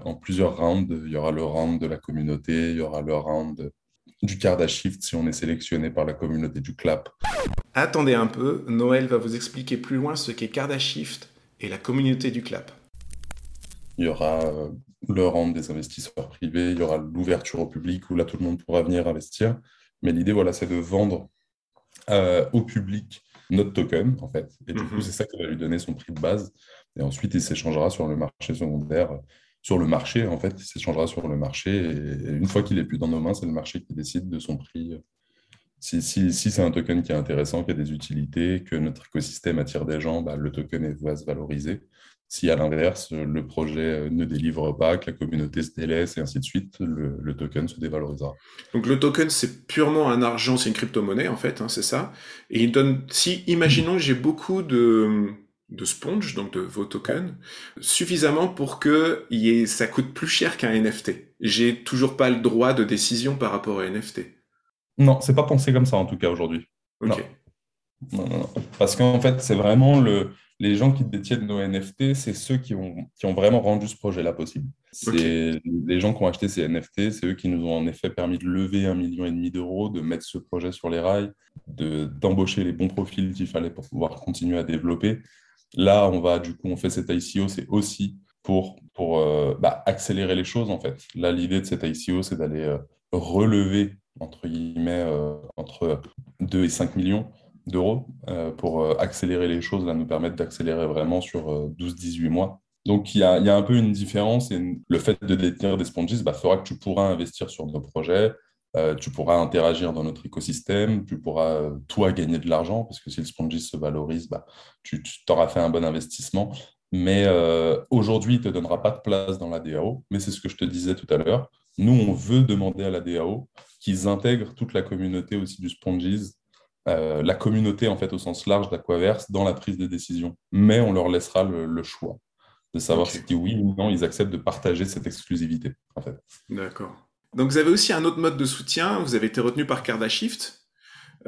en plusieurs rounds. Il y aura le round de la communauté, il y aura le round du Kardashift si on est sélectionné par la communauté du clap. Attendez un peu, Noël va vous expliquer plus loin ce qu'est Kardashift et la communauté du clap. Il y aura euh, le rang des investisseurs privés, il y aura l'ouverture au public où là tout le monde pourra venir investir. Mais l'idée, voilà, c'est de vendre euh, au public notre token, en fait. Et du coup, mhm. c'est ça qui va lui donner son prix de base. Et ensuite, il s'échangera sur le marché secondaire, sur le marché, en fait, il s'échangera sur le marché. Et une fois qu'il est plus dans nos mains, c'est le marché qui décide de son prix. Si, si, si c'est un token qui est intéressant, qui a des utilités, que notre écosystème attire des gens, bah, le token va se valoriser. Si à l'inverse, le projet ne délivre pas, que la communauté se délaisse et ainsi de suite, le, token se dévalorisera. Donc le token, c'est purement un argent, c'est une crypto-monnaie en fait, hein, c'est ça. Et il donne, si, imaginons que j'ai beaucoup de, de sponge, donc de vos tokens, suffisamment pour que y ait, ça coûte plus cher qu'un NFT. J'ai toujours pas le droit de décision par rapport à un NFT. Non, c'est pas pensé comme ça en tout cas aujourd'hui. Ok. Non. Non, non, Parce qu'en fait, c'est vraiment le, les gens qui détiennent nos NFT, c'est ceux qui ont, qui ont vraiment rendu ce projet-là possible. C'est les gens qui ont acheté ces NFT, c'est eux qui nous ont en effet permis de lever un million et demi d'euros, de mettre ce projet sur les rails, d'embaucher les bons profils qu'il fallait pour pouvoir continuer à développer. Là, on va du coup, on fait cette ICO, c'est aussi pour, pour euh, bah, accélérer les choses en fait. Là, l'idée de cette ICO, c'est d'aller euh, relever entre guillemets euh, entre 2 et 5 millions d'euros euh, pour euh, accélérer les choses, là, nous permettre d'accélérer vraiment sur 12-18 euh, mois. Donc, il y, a, un peu une différence et le fait de détenir des sponges bah, fera que tu pourras investir sur nos projets, tu pourras interagir dans notre écosystème, tu pourras, toi, gagner de l'argent parce que si le sponge se valorise, bah, tu, tu t'auras fait un bon investissement. Mais aujourd'hui, il ne te donnera pas de place dans la DAO, mais c'est ce que je te disais tout à l'heure. Nous, on veut demander à la DAO qu'ils intègrent toute la communauté aussi du Sponges euh, la communauté en fait au sens large d'Aquaverse dans la prise de décision. Mais on leur laissera le, choix de savoir si oui ou non ils acceptent de partager cette exclusivité en fait. D'accord. Donc vous avez aussi un autre mode de soutien. Vous avez été retenu par Cardashift.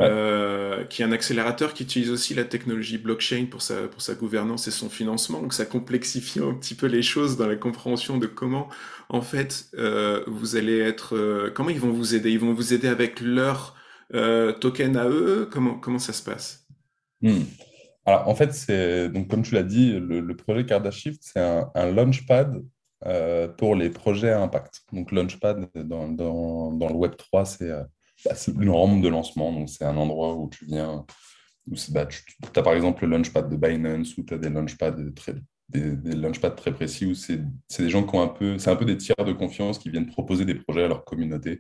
euh, qui est un accélérateur qui utilise aussi la technologie blockchain pour sa, pour sa gouvernance et son financement. Donc ça complexifie un petit peu les choses dans la compréhension de comment, en fait, euh, vous allez être... Comment ils vont vous aider Ils vont vous aider avec leur token à eux comment, ça se passe? Hmm. Alors, en fait, donc comme tu l'as dit, le, projet Cardashift, c'est un, un, launchpad pour les projets à impact. Donc, launchpad dans, le Web 3, c'est bah, c'est une rampe de lancement. Donc, c'est un endroit où tu viens. Où bah, tu as par exemple le launchpad de Binance ou tu as des launchpads très, des, launchpads très précis où c'est des gens qui ont un peu. C'est un peu des tiers de confiance qui viennent proposer des projets à leur communauté euh,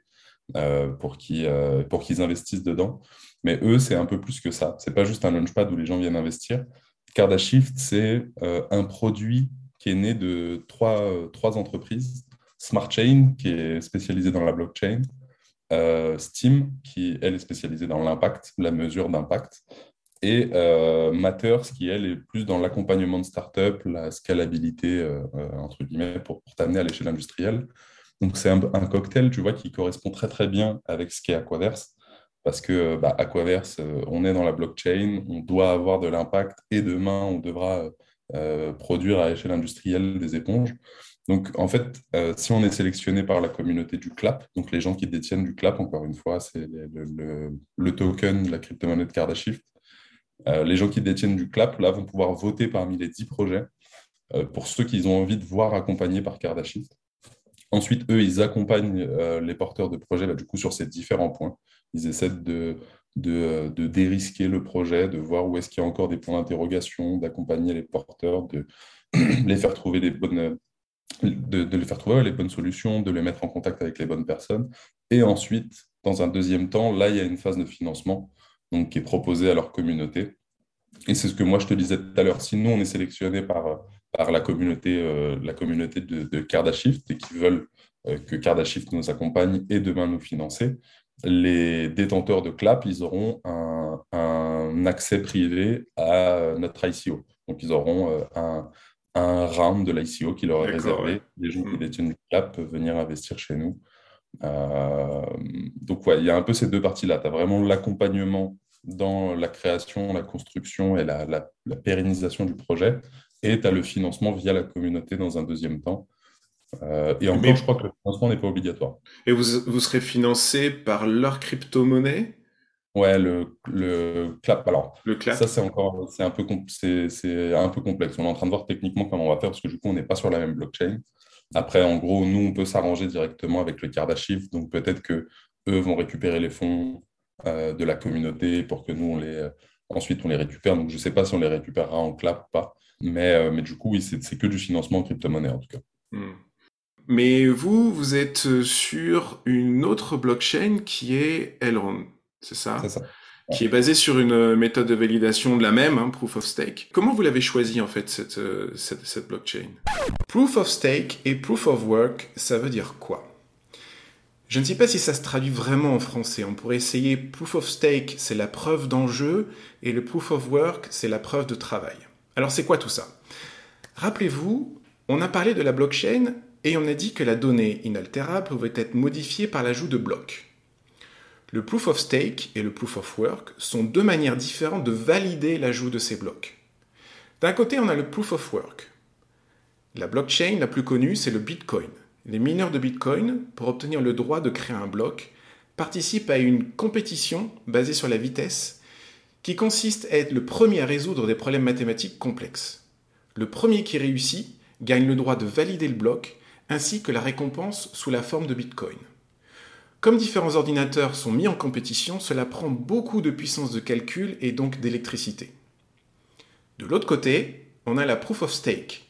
pour qu'ils euh, qu'ils investissent dedans. Mais eux, c'est un peu plus que ça. C'est pas juste un launchpad où les gens viennent investir. Cardashift, c'est euh, un produit qui est né de trois, trois entreprises. Smart Chain, qui est spécialisé dans la blockchain, euh, Steam, qui elle est spécialisée dans l'impact, la mesure d'impact, et euh, Matters, qui elle est plus dans l'accompagnement de start-up, la scalabilité, euh, entre guillemets, pour, t'amener à l'échelle industrielle. Donc c'est un, cocktail, vois, qui correspond très très bien avec ce qu'est Aquaverse, parce que bah, Aquaverse, on est dans la blockchain, on doit avoir de l'impact, et demain, on devra produire à échelle industrielle des éponges. Donc, en fait, euh, si on est sélectionné par la communauté du CLAP, donc les gens qui détiennent du CLAP, encore une fois, c'est le, token, la crypto-monnaie de Cardashift, euh, les gens qui détiennent du CLAP, là, vont pouvoir voter parmi les 10 projets euh, pour ceux qu'ils ont envie de voir accompagnés par Cardashift. Ensuite, eux, ils accompagnent les porteurs de projets, du coup, sur ces différents points. Ils essaient de, dérisquer le projet, de voir où est-ce qu'il y a encore des points d'interrogation, d'accompagner les porteurs, de <clears throat> les faire trouver les bonnes solutions, de les mettre en contact avec les bonnes personnes. Et ensuite, dans un deuxième temps, là, il y a une phase de financement qui est proposée à leur communauté. Et c'est ce que moi, je te disais tout à l'heure. Si nous, on est sélectionné par, par la communauté, euh, la communauté de, de Cardashift et qui veulent euh, que Cardashift nous accompagne et demain nous financer, les détenteurs de CLAP, ils auront un, un accès privé à notre ICO. Donc, ils auront euh, un, un round de l'ICO qui leur est réservé. Les gens qui hmm. détiennent CAP peuvent venir investir chez nous. Donc, ouais, il y a un peu ces deux parties-là. Tu as vraiment l'accompagnement dans la création, la construction et la, la, pérennisation du projet. Et tu as le financement via la communauté dans un deuxième temps. Euh, et encore, je crois que le financement n'est pas obligatoire. Et vous, vous serez financé par leur crypto-monnaie? Ouais, le, le clap. Alors, le clap. ça, c'est encore, c'est un peu, c'est, un peu complexe. On est en train de voir techniquement comment on va faire parce que du coup, on n'est pas sur la même blockchain. Après, en gros, nous, on peut s'arranger directement avec le Kardashift. Donc, peut-être que eux vont récupérer les fonds euh, de la communauté pour que nous, on les, ensuite, on les récupère. Donc, je ne sais pas si on les récupérera en clap ou pas. Mais, euh, mais du coup, oui, c'est, que du financement en crypto-monnaie, en tout cas. Hmm. Mais vous, vous êtes sur une autre blockchain qui est Elrond c'est ça? Ça. Qui est basé sur une méthode de validation de la même, hein, Proof of Stake. Comment vous l'avez choisi en fait cette, euh, cette, cette blockchain? Proof of Stake et Proof of Work, ça veut dire quoi? Je ne sais pas si ça se traduit vraiment en français. On pourrait essayer Proof of Stake, c'est la preuve d'enjeu, et le Proof of Work, c'est la preuve de travail. Alors c'est quoi tout ça? Rappelez-vous, on a parlé de la blockchain et on a dit que la donnée inaltérable pouvait être modifiée par l'ajout de blocs. Le proof of stake et le proof of work sont deux manières différentes de valider l'ajout de ces blocs. D'un côté, on a le proof of work. La blockchain la plus connue, c'est le Bitcoin. Les mineurs de Bitcoin, pour obtenir le droit de créer un bloc, participent à une compétition basée sur la vitesse qui consiste à être le premier à résoudre des problèmes mathématiques complexes. Le premier qui réussit gagne le droit de valider le bloc ainsi que la récompense sous la forme de Bitcoin. Comme différents ordinateurs sont mis en compétition, cela prend beaucoup de puissance de calcul et donc d'électricité. De l'autre côté, on a la proof of stake.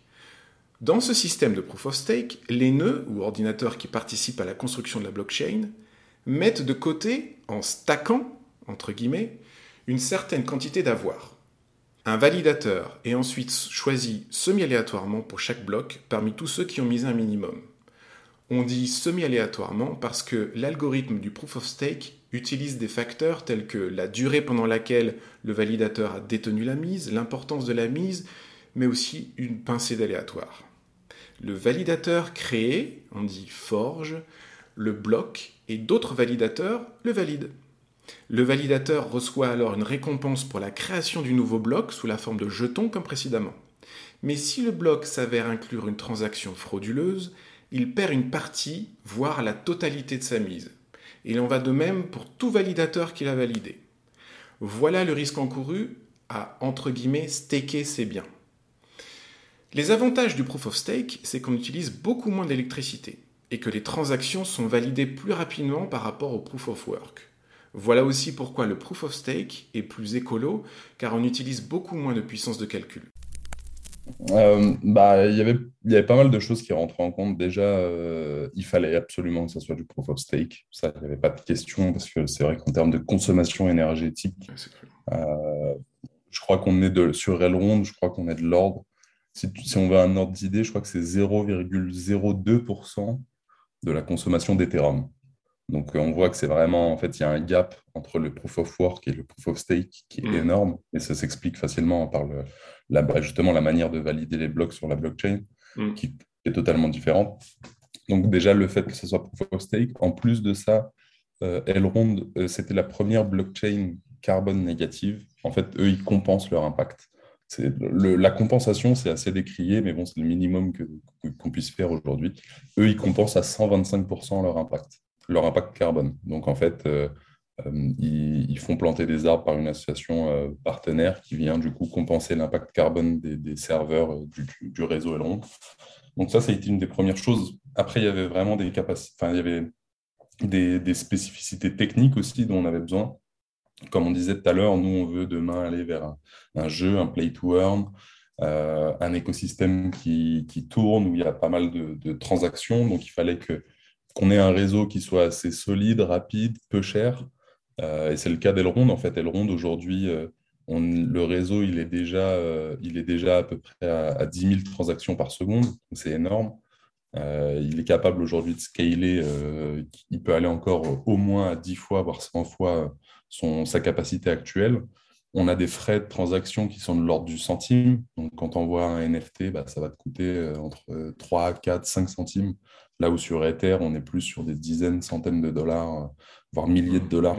Dans ce système de proof of stake, les nœuds ou ordinateurs qui participent à la construction de la blockchain mettent de côté, en stackant, entre guillemets, une certaine quantité d'avoir. Un validateur est ensuite choisi semi-aléatoirement pour chaque bloc parmi tous ceux qui ont misé un minimum. On dit semi-aléatoirement parce que l'algorithme du proof of stake utilise des facteurs tels que la durée pendant laquelle le validateur a détenu la mise, l'importance de la mise, mais aussi une pincée d'aléatoire. Le validateur créé, on dit forge, le bloc, et d'autres validateurs le valident. Le validateur reçoit alors une récompense pour la création du nouveau bloc sous la forme de jetons comme précédemment. Mais si le bloc s'avère inclure une transaction frauduleuse, il perd une partie, voire la totalité de sa mise. Il en va de même pour tout validateur qui l'a validé. Voilà le risque encouru à, entre guillemets, staker ses biens. Les avantages du proof of stake, c'est qu'on utilise beaucoup moins d'électricité et que les transactions sont validées plus rapidement par rapport au proof of work. Voilà aussi pourquoi le proof of stake est plus écolo, car on utilise beaucoup moins de puissance de calcul. Euh, bah, y avait, il y avait pas mal de choses qui rentraient en compte. Déjà, euh, il fallait absolument que ce soit du proof of stake. Ça, il n'y avait pas de question parce que c'est vrai qu'en termes de consommation énergétique, euh, je crois qu'on est de, sur Elrond, je crois qu'on est de l'ordre. Si, si, on veut un ordre d'idée, je crois que c'est 0,02% de la consommation d'Ethereum. Donc, on voit que c'est vraiment, en fait, il y a un gap entre le proof of work et le proof of stake qui est mm. énorme. Et ça s'explique facilement par le, la, justement la manière de valider les blocs sur la blockchain, mm. qui est totalement différente. Donc, déjà, le fait que ce soit proof of stake. En plus de ça, euh, Elrond, euh, c'était la première blockchain carbone négative. En fait, eux, ils compensent leur impact. Le, la compensation, c'est assez décrié, mais bon, c'est le minimum qu'on puisse faire aujourd'hui. Eux, ils compensent à 125% leur impact leur impact carbone. Donc, en fait, euh, euh, ils, font planter des arbres par une association euh, partenaire qui vient du coup compenser l'impact carbone des, serveurs du, réseau Elrond. Donc ça, ça a été une des premières choses. Après, il y avait vraiment des capacités, enfin, il y avait des, spécificités techniques aussi dont on avait besoin. Comme on disait tout à l'heure, nous, on veut demain aller vers un, jeu, un play to earn, un écosystème qui, tourne, où il y a pas mal de transactions. Donc, il fallait que qu'on ait un réseau qui soit assez solide, rapide, peu cher. Euh, et c'est le cas d'Elrond. En fait, Elrond, aujourd'hui, euh, le réseau, il est, déjà, euh, il est déjà à peu près à, 10 000 transactions par seconde. C'est énorme. il est capable aujourd'hui de scaler. il peut aller encore au moins à 10 fois, voire 100 fois son, sa capacité actuelle. On a des frais de transaction qui sont de l'ordre du centime. Donc, quand on voit un NFT, bah, ça va te coûter entre 3, 4, 5 centimes Là où sur Ether, on est plus sur des dizaines, centaines de dollars, voire milliers de dollars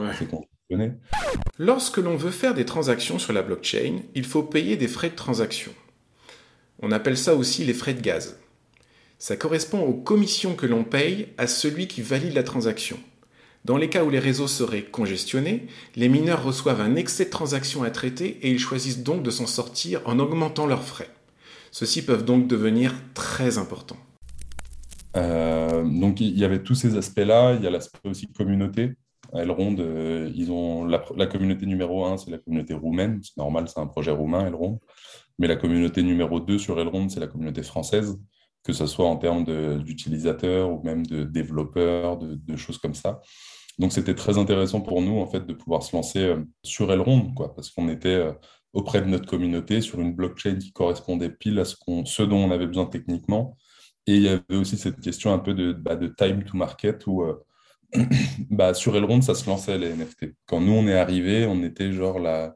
Lorsque l'on veut faire des transactions sur la blockchain, il faut payer des frais de transaction. On appelle ça aussi les frais de gaz. Ça correspond aux commissions que l'on paye à celui qui valide la transaction. Dans les cas où les réseaux seraient congestionnés, les mineurs reçoivent un excès de transactions à traiter et ils choisissent donc de s'en sortir en augmentant leurs frais. Ceux-ci peuvent donc devenir très importants. Euh, donc il y avait tous ces aspects-là. Il y a l'aspect aussi communauté. Elrond, euh, ils ont la, communauté numéro un, c'est la communauté roumaine. C'est normal, c'est un projet roumain, Elrond. Mais la communauté numéro 2 sur Elrond, c'est la communauté française, que ce soit en termes d'utilisateurs ou même de développeurs, de, choses comme ça. Donc c'était très intéressant pour nous en fait de pouvoir se lancer euh, sur Elrond, quoi, parce qu'on était auprès de notre communauté sur une blockchain qui correspondait pile à ce, ce dont on avait besoin techniquement et il y avait aussi cette question un peu de, bah, de time to market où euh, <clears throat> bah, sur Elrond, ça se lançait les NFT. Quand nous, on est arrivé, on était genre la,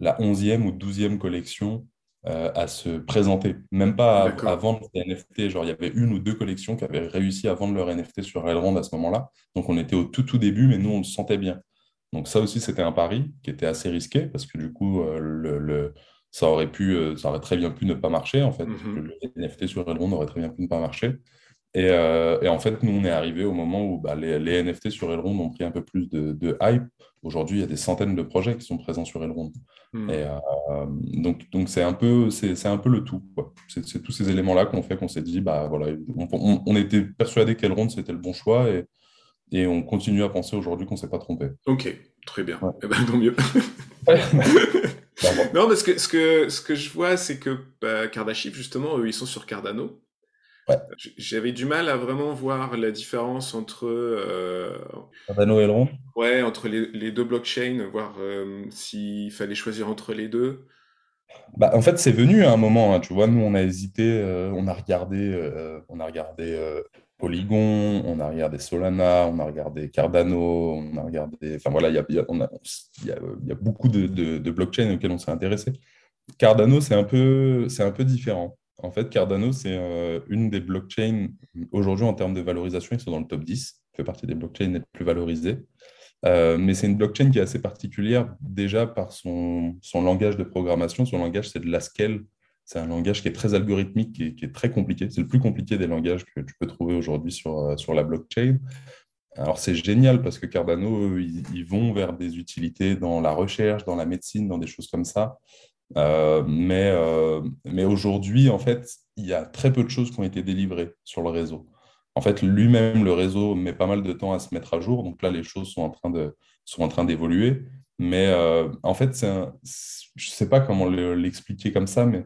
la 11e ou 12e collection euh, à se présenter. Même pas à, vendre des NFT. Genre, il y avait une ou deux collections qui avaient réussi à vendre leur NFT sur Elrond à ce moment-là. Donc, on était au tout, tout début, mais nous, on le sentait bien. Donc, ça aussi, c'était un pari qui était assez risqué parce que du coup, euh, le ça aurait pu, euh, ça aurait très bien pu ne pas marcher en fait. Mhm. Le NFT sur Elrond aurait très bien pu ne pas marcher. Et, euh, et en fait, nous, on est arrivé au moment où bah, les, les, NFT sur Elrond ont pris un peu plus de, de hype. Aujourd'hui, il y a des centaines de projets qui sont présents sur Elrond. Mhm. Et euh, donc, donc c'est un peu, c'est un peu le tout. C'est tous ces éléments-là qu'on fait qu'on s'est dit, bah voilà, on, on, était persuadé qu'Elrond c'était le bon choix et, et on continue à penser aujourd'hui qu'on ne s'est pas trompé. Ok, très bien. Eh ben, tant mieux. <laughs> non, parce que ce que, ce que je vois, c'est que bah, Kardashian, justement, eux, ils sont sur Cardano. J'avais du mal à vraiment voir la différence entre. Euh, Cardano et Elrond Ouais, entre les, les deux blockchains, voir euh, s'il fallait choisir entre les deux. Bah, en fait, c'est venu à un moment. Hein, tu vois, nous, on a hésité, euh, on a regardé, on a regardé Polygon, on a regardé Solana, on a regardé Cardano, on a regardé. Enfin voilà, il y a, beaucoup de, blockchains auxquels on s'est intéressé. Cardano, c'est un, peu, un peu différent. En fait, Cardano, c'est euh, une des blockchains aujourd'hui en termes de valorisation, ils sont dans le top 10, fait partie des blockchains les plus valorisées. mais c'est une blockchain qui est assez particulière déjà par son, son langage de programmation. Son langage, c'est de l'Haskell. C'est un langage qui est très algorithmique, qui est, très compliqué. C'est le plus compliqué des langages que tu peux trouver aujourd'hui sur, sur la blockchain. Alors c'est génial parce que Cardano, ils, vont vers des utilités dans la recherche, dans la médecine, dans des choses comme ça. Euh, mais euh, mais aujourd'hui, en fait, il y a très peu de choses qui ont été délivrées sur le réseau. En fait, lui-même, le réseau met pas mal de temps à se mettre à jour. Donc là, les choses sont en train d'évoluer. Mais euh, en fait, je ne sais pas comment l'expliquer comme ça, mais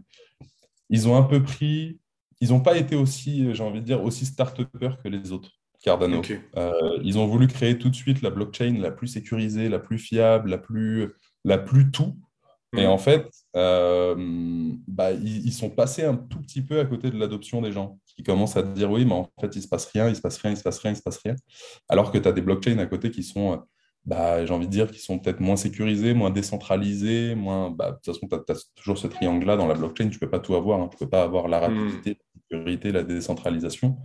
ils ont un peu pris, ils n'ont pas été aussi, j'ai envie de dire, aussi start que les autres. Cardano. Euh, ils ont voulu créer tout de suite la blockchain la plus sécurisée, la plus fiable, la plus, la plus tout. Et mm. en fait, euh, bah, ils, sont passés un tout petit peu à côté de l'adoption des gens qui commencent à dire oui, mais en fait, il ne se passe rien, il ne se passe rien, il ne se passe rien, il ne se passe rien. Alors que tu as des blockchains à côté qui sont, bah, j'ai envie de dire, qui sont peut-être moins sécurisés, moins décentralisés, moins. Bah, de toute façon, tu as, toujours ce triangle-là dans la blockchain, tu ne peux pas tout avoir. Hein. Tu ne peux pas avoir la mm. rapidité, la sécurité, la décentralisation.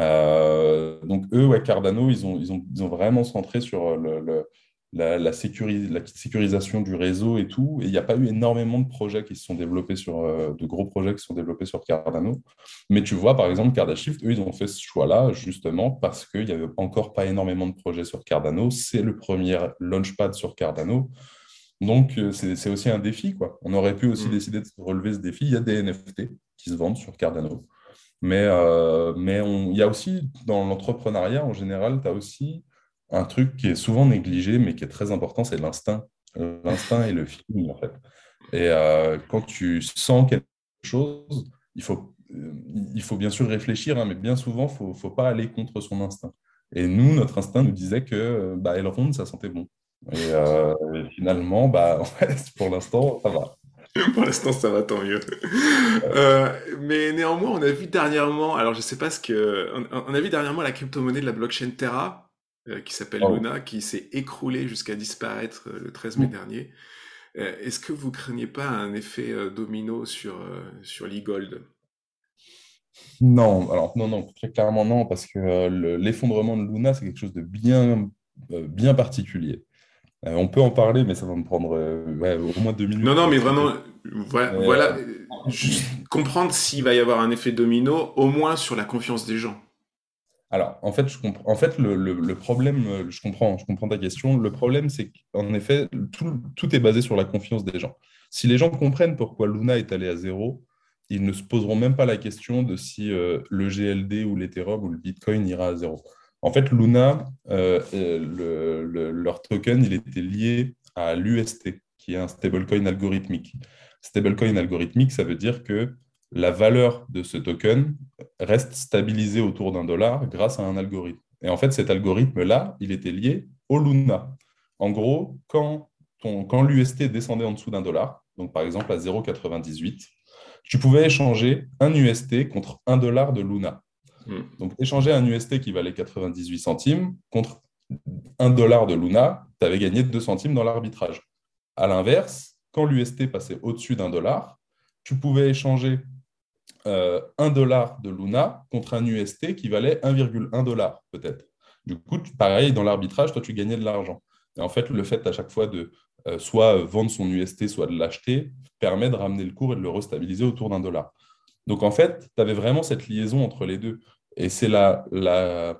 Euh, donc, eux, ouais, Cardano, ils ont, ils, ont, ils ont vraiment centré sur le, la, la, sécurisation du réseau et tout. Et il n'y a pas eu énormément de projets qui se sont développés sur, euh, de gros projets qui se sont développés sur Cardano. Mais tu vois, par exemple, Cardashift, eux, ils ont fait ce choix-là justement parce qu'il n'y avait encore pas énormément de projets sur Cardano. C'est le premier launchpad sur Cardano. Donc, euh, c'est aussi un défi. Quoi. On aurait pu aussi mm. décider de relever ce défi. Il y a des NFT qui se vendent sur Cardano. Mais, euh, mais il y a aussi, dans l'entrepreneuriat en général, tu as aussi un truc qui est souvent négligé, mais qui est très important, c'est l'instinct. L'instinct et le feeling, en fait. Et euh, quand tu sens quelque chose, il faut, il faut bien sûr réfléchir, hein, mais bien souvent, il ne faut, pas aller contre son instinct. Et nous, notre instinct nous disait que bah, ça sentait bon. Et, euh, finalement, bah, <laughs> pour l'instant, ça va. Pour l'instant, ça va tant mieux. Euh, mais néanmoins, on a vu dernièrement, alors je sais pas ce que, on, a vu dernièrement la crypto-monnaie de la blockchain Terra, euh, qui s'appelle oh. Luna, qui s'est écroulée jusqu'à disparaître euh, le 13 mai mm. dernier. Est-ce que vous craignez pas un effet domino sur, sur l'e-gold? Non, alors non, non, très clairement non, parce que l'effondrement de Luna, c'est quelque chose de bien, bien particulier. Euh, on peut en parler, mais ça va me prendre euh, au moins deux minutes. Non, non, mais vraiment, voilà, euh, comprendre s'il va y avoir un effet domino, au moins sur la confiance des gens. Alors, en fait, le, problème, je comprends, je comprends ta question. Le problème, c'est qu'en effet, tout, est basé sur la confiance des gens. Si les gens comprennent pourquoi Luna est allé à zéro, ils ne se poseront même pas la question de si le GLD ou l'Ethereum ou le Bitcoin ira à zéro. En fait, Luna, euh, euh, leur token, il était lié à l'UST, qui est un stablecoin algorithmique. Stablecoin algorithmique, ça veut dire que la valeur de ce token reste stabilisée autour d'un dollar grâce à un algorithme. Et en fait, cet algorithme-là, il était lié au Luna. En gros, quand, quand l'UST descendait en dessous d'un dollar, donc par exemple à 0,98, tu pouvais échanger un UST contre un dollar de Luna. Hmm. Donc, échanger un UST qui valait 98 centimes contre 1 dollar de Luna, tu avais gagné 2 centimes dans l'arbitrage. À l'inverse, quand l'UST passait au-dessus d'un dollar, tu pouvais échanger euh, 1 dollar de Luna contre un UST qui valait 1,1 dollar, peut-être. Du coup, pareil, dans l'arbitrage, toi, tu gagnais de l'argent. Et en fait, le fait à chaque fois de euh, soit vendre son UST, soit de l'acheter, permet de ramener le cours et de le restabiliser autour d'un dollar. Donc, en fait, tu avais vraiment cette liaison entre les deux. Et c'est la, la,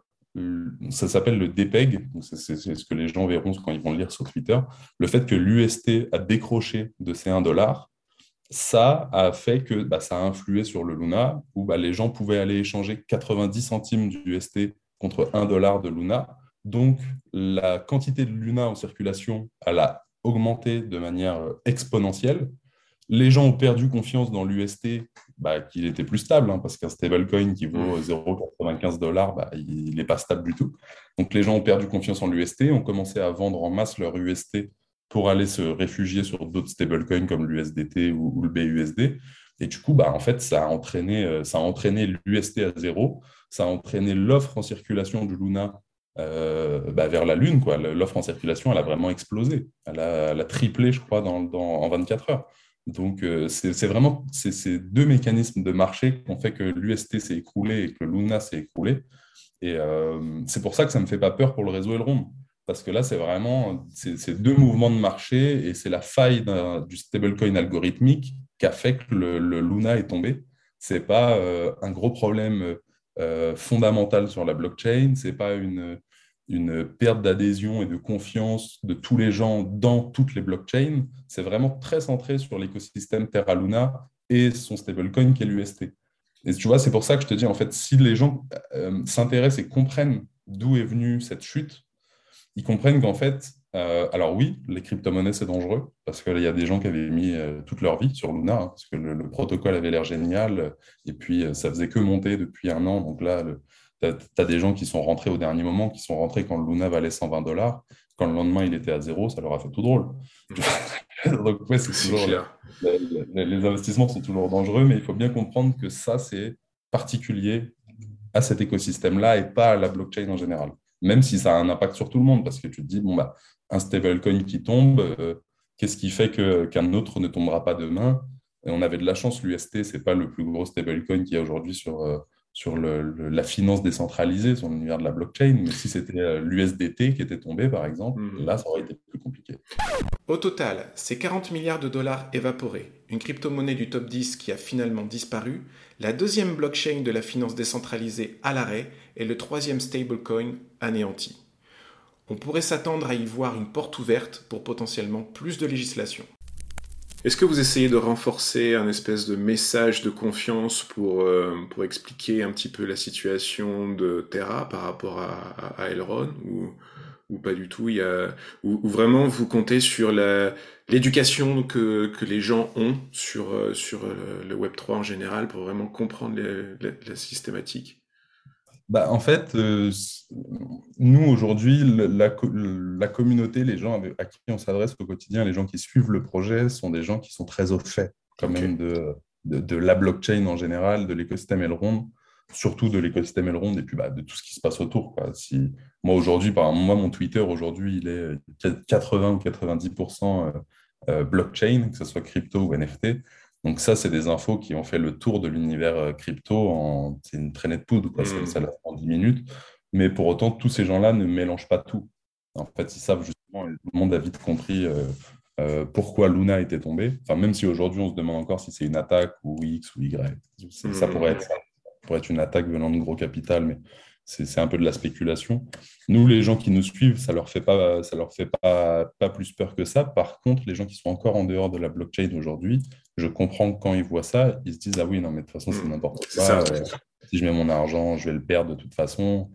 ça s'appelle le DPEG, c'est ce que les gens verront quand ils vont le lire sur Twitter. Le fait que l'UST a décroché de ces 1 dollar, ça a fait que bah, ça a influé sur le Luna, où bah, les gens pouvaient aller échanger 90 centimes du UST contre 1 dollar de Luna. Donc, la quantité de Luna en circulation, elle a augmenté de manière exponentielle. Les gens ont perdu confiance dans l'UST bah, qu'il était plus stable, hein, parce qu'un stablecoin qui vaut 0,95 mm. dollars, bah, il n'est pas stable du tout. Donc les gens ont perdu confiance en l'UST, ont commencé à vendre en masse leur UST pour aller se réfugier sur d'autres stablecoins comme l'USDT ou, le BUSD. Et du coup, bah, en fait, ça a entraîné, euh, ça entraîné l'UST à zéro, ça a entraîné l'offre en circulation du Luna euh, bah, vers la Lune. L'offre en circulation, elle a vraiment explosé. Elle a, triplé, je crois, dans, en 24 heures. Donc, euh, c'est vraiment ces deux mécanismes de marché qui ont fait que l'UST s'est écroulé et que Luna s'est écroulé. Et c'est pour ça que ça ne me fait pas peur pour le réseau Elrond. Parce que là, c'est vraiment ces deux mouvements de marché et c'est la faille du stablecoin algorithmique qui a fait que le, Luna est tombé. Ce n'est pas euh, un gros problème euh, fondamental sur la blockchain, ce n'est pas une, une perte d'adhésion et de confiance de tous les gens dans toutes les blockchains. C'est vraiment très centré sur l'écosystème Terra Luna et son stablecoin qui est l'UST. Et tu vois, c'est pour ça que je te dis, en fait, si les gens euh, s'intéressent et comprennent d'où est venue cette chute, ils comprennent qu'en fait, euh, alors oui, les crypto-monnaies, c'est dangereux, parce qu'il y a des gens qui avaient mis euh, toute leur vie sur Luna, hein, parce que le, protocole avait l'air génial, et puis euh, ça faisait que monter depuis un an. Donc là, tu as, des gens qui sont rentrés au dernier moment, qui sont rentrés quand Luna valait 120 dollars. Quand le lendemain, il était à zéro, ça leur a fait tout drôle. <laughs> Donc ouais, c'est toujours... Les, les investissements sont toujours dangereux, mais il faut bien comprendre que ça, c'est particulier à cet écosystème-là et pas à la blockchain en général même si ça a un impact sur tout le monde, parce que tu te dis, bon, bah, un stablecoin qui tombe, euh, qu'est-ce qui fait qu'un autre ne tombera pas demain? Et On avait de la chance, l'UST, ce n'est pas le plus gros stablecoin qu'il y a aujourd'hui sur, euh, sur le, la finance décentralisée, sur l'univers de la blockchain, mais si c'était euh, l'USDT qui était tombé, par exemple, hmm. là, ça aurait été plus compliqué. Au total, c'est 40 milliards de dollars évaporés, une crypto-monnaie du top 10 qui a finalement disparu, la deuxième blockchain de la finance décentralisée à l'arrêt et le troisième stablecoin anéanti. On pourrait s'attendre à y voir une porte ouverte pour potentiellement plus de législation. Est-ce que vous essayez de renforcer un espèce de message de confiance pour, euh, expliquer un petit peu la situation de Terra par rapport à, Elrond ou, pas du tout? Ou, vraiment vous comptez sur l'éducation que, que les gens ont sur, euh, sur euh, le Web3 en général pour vraiment comprendre la systématique. Bah, en fait, euh, nous, aujourd'hui, la, communauté, les gens à qui on s'adresse au quotidien, les gens qui suivent le projet, sont des gens qui sont très au fait quand même de, de, la blockchain en général, de l'écosystème Elrond, surtout de l'écosystème Elrond et puis bah, de tout ce qui se passe autour. Si, moi, aujourd'hui, moi, mon Twitter, aujourd'hui, il est 80 ou 90% euh, euh, blockchain, que ce soit crypto ou NFT. Donc ça, c'est des infos qui ont fait le tour de l'univers euh, crypto. En... C'est une traînée de poudre, quoi. Ça, ça en 10 minutes. Mais pour autant, tous ces gens-là ne mélangent pas tout. En fait, ils savent justement, le monde a vite compris euh, euh, pourquoi Luna était tombée. Enfin, même si aujourd'hui, on se demande encore si c'est une attaque ou X ou Y. Ça pourrait être, ça pourrait être une attaque venant de gros capital, mais c'est un peu de la spéculation. Nous, les gens qui nous suivent, ça leur fait pas, ça leur fait pas, pas plus peur que ça. Par contre, les gens qui sont encore en dehors de la blockchain aujourd'hui, je comprends que quand ils voient ça, ils se disent ah oui non mais de toute façon c'est hmm. n'importe quoi. Euh, si je mets mon argent, je vais le perdre de toute façon.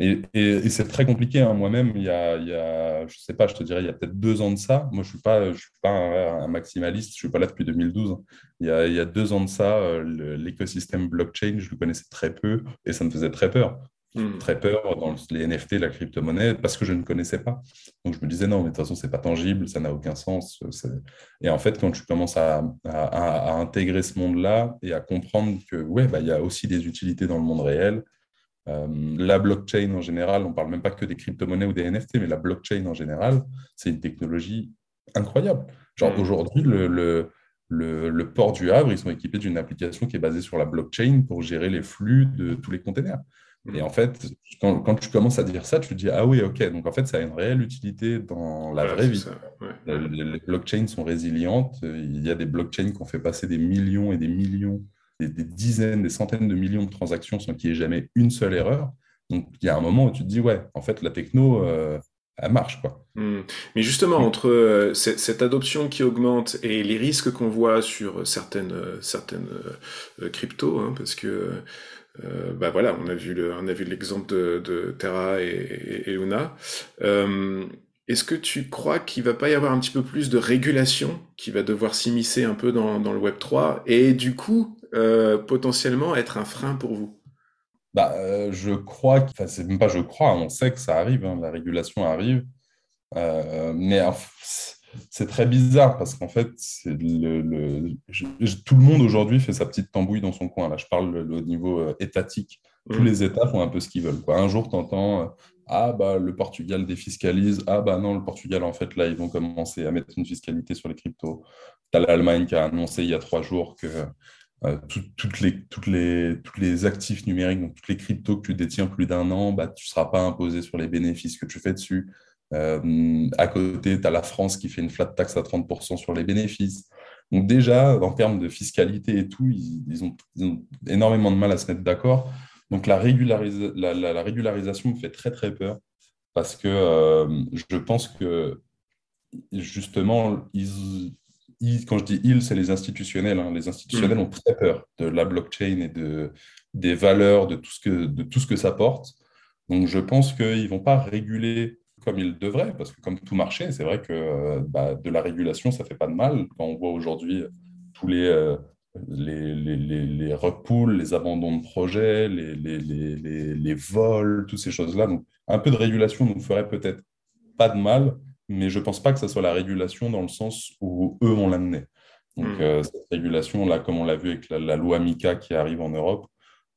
Et, et, c'est très compliqué. Hein. Moi-même, il y, a, il y a, je sais pas, je te dirais, il y a peut-être deux ans de ça. Moi, je suis pas, je suis pas un, maximaliste. Je suis pas là depuis 2012. Il y a, il y a deux ans de ça, euh, l'écosystème blockchain, je le connaissais très peu et ça me faisait très peur. Hmm. très peur dans les NFT, la crypto-monnaie, parce que je ne connaissais pas. Donc je me disais non, mais de toute façon, c'est pas tangible, ça n'a aucun sens. Et en fait, quand tu commences à, à, intégrer ce monde-là et à comprendre que ouais, bah, il y a aussi des utilités dans le monde réel, euh, la blockchain en général, on parle même pas que des crypto-monnaies ou des NFT, mais la blockchain en général, c'est une technologie incroyable. Genre hmm. aujourd'hui, le, le le, le, port du Havre, ils sont équipés d'une application qui est basée sur la blockchain pour gérer les flux de tous les containers. Et en fait, quand, tu commences à dire ça, tu te dis Ah oui, ok, donc en fait, ça a une réelle utilité dans la vraie vie. Les, blockchains sont résilientes. Il y a des blockchains qui ont fait passer des millions et des millions, des, dizaines, des centaines de millions de transactions sans qu'il n'y ait jamais une seule erreur. Donc il y a un moment où tu te dis Ouais, en fait, la techno, euh, elle marche. Quoi. Hmm. Mais justement, entre euh, cette adoption qui augmente et les risques qu'on voit sur certaines, certaines euh, cryptos, hein, parce que euh, bah voilà, on a vu le, on a vu l'exemple de, de, Terra et, et, Luna. Euh, est-ce que tu crois qu'il va pas y avoir un petit peu plus de régulation qui va devoir s'immiscer un peu dans, dans, le Web 3 et du coup euh, potentiellement être un frein pour vous bah, euh, je crois, enfin c'est même pas je crois, on sait que ça arrive, hein, la régulation arrive, euh, mais c'est très bizarre parce qu'en fait, le, tout le monde aujourd'hui fait sa petite tambouille dans son coin. Là, je parle au niveau étatique. Tous mm. les États font un peu ce qu'ils veulent. Quoi. Un jour, tu entends Ah, bah, le Portugal défiscalise. Ah, bah non, le Portugal, en fait, là, ils vont commencer à mettre une fiscalité sur les cryptos. Tu as l'Allemagne qui a annoncé il y a trois jours que euh, toutes, les, toutes les, tous les actifs numériques, donc toutes les cryptos que tu détiens plus d'un an, bah, tu ne seras pas imposé sur les bénéfices que tu fais dessus. à côté, tu as la France qui fait une flat tax à 30% sur les bénéfices. Donc déjà, en termes de fiscalité et tout, ils, ont, énormément de mal à se mettre d'accord. Donc la, la, régularisation me fait très très peur parce que je pense que justement, ils, quand je dis ils, c'est les institutionnels. Hein. Les institutionnels mm. ont très peur de la blockchain et de, des valeurs, de tout, ce que, de tout ce que ça porte. Donc, je pense qu'ils ne vont pas réguler comme ils devraient, parce que comme tout marché, c'est vrai que bah, de la régulation, ça ne fait pas de mal. Quand on voit aujourd'hui tous les, euh, les, les, les, les les abandons de projets, les, les, les vols, toutes ces choses-là. Donc, un peu de régulation nous ferait peut-être pas de mal, mais je ne pense pas que ce soit la régulation dans le sens où eux vont l'amener. Donc, hmm. euh, cette régulation-là, comme on l'a vu avec la, loi MICA qui arrive en Europe,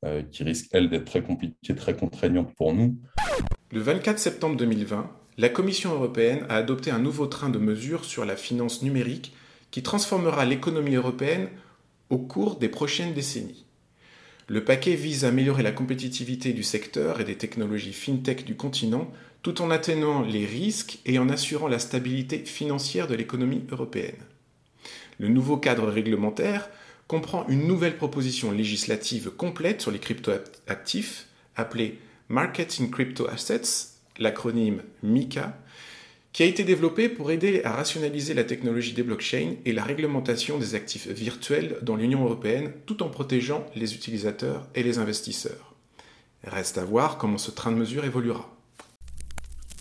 euh, qui risque, elle, d'être très compliquée, très contraignante pour nous. Le 24 septembre 2020, la Commission européenne a adopté un nouveau train de mesures sur la finance numérique qui transformera l'économie européenne au cours des prochaines décennies. Le paquet vise à améliorer la compétitivité du secteur et des technologies fintech du continent tout en atténuant les risques et en assurant la stabilité financière de l'économie européenne. Le nouveau cadre réglementaire comprend une nouvelle proposition législative complète sur les cryptoactifs appelée Market in Crypto Assets, l'acronyme MICA, qui a été développée pour aider à rationaliser la technologie des blockchains et la réglementation des actifs virtuels dans l'Union européenne tout en protégeant les utilisateurs et les investisseurs. Reste à voir comment ce train de mesure évoluera.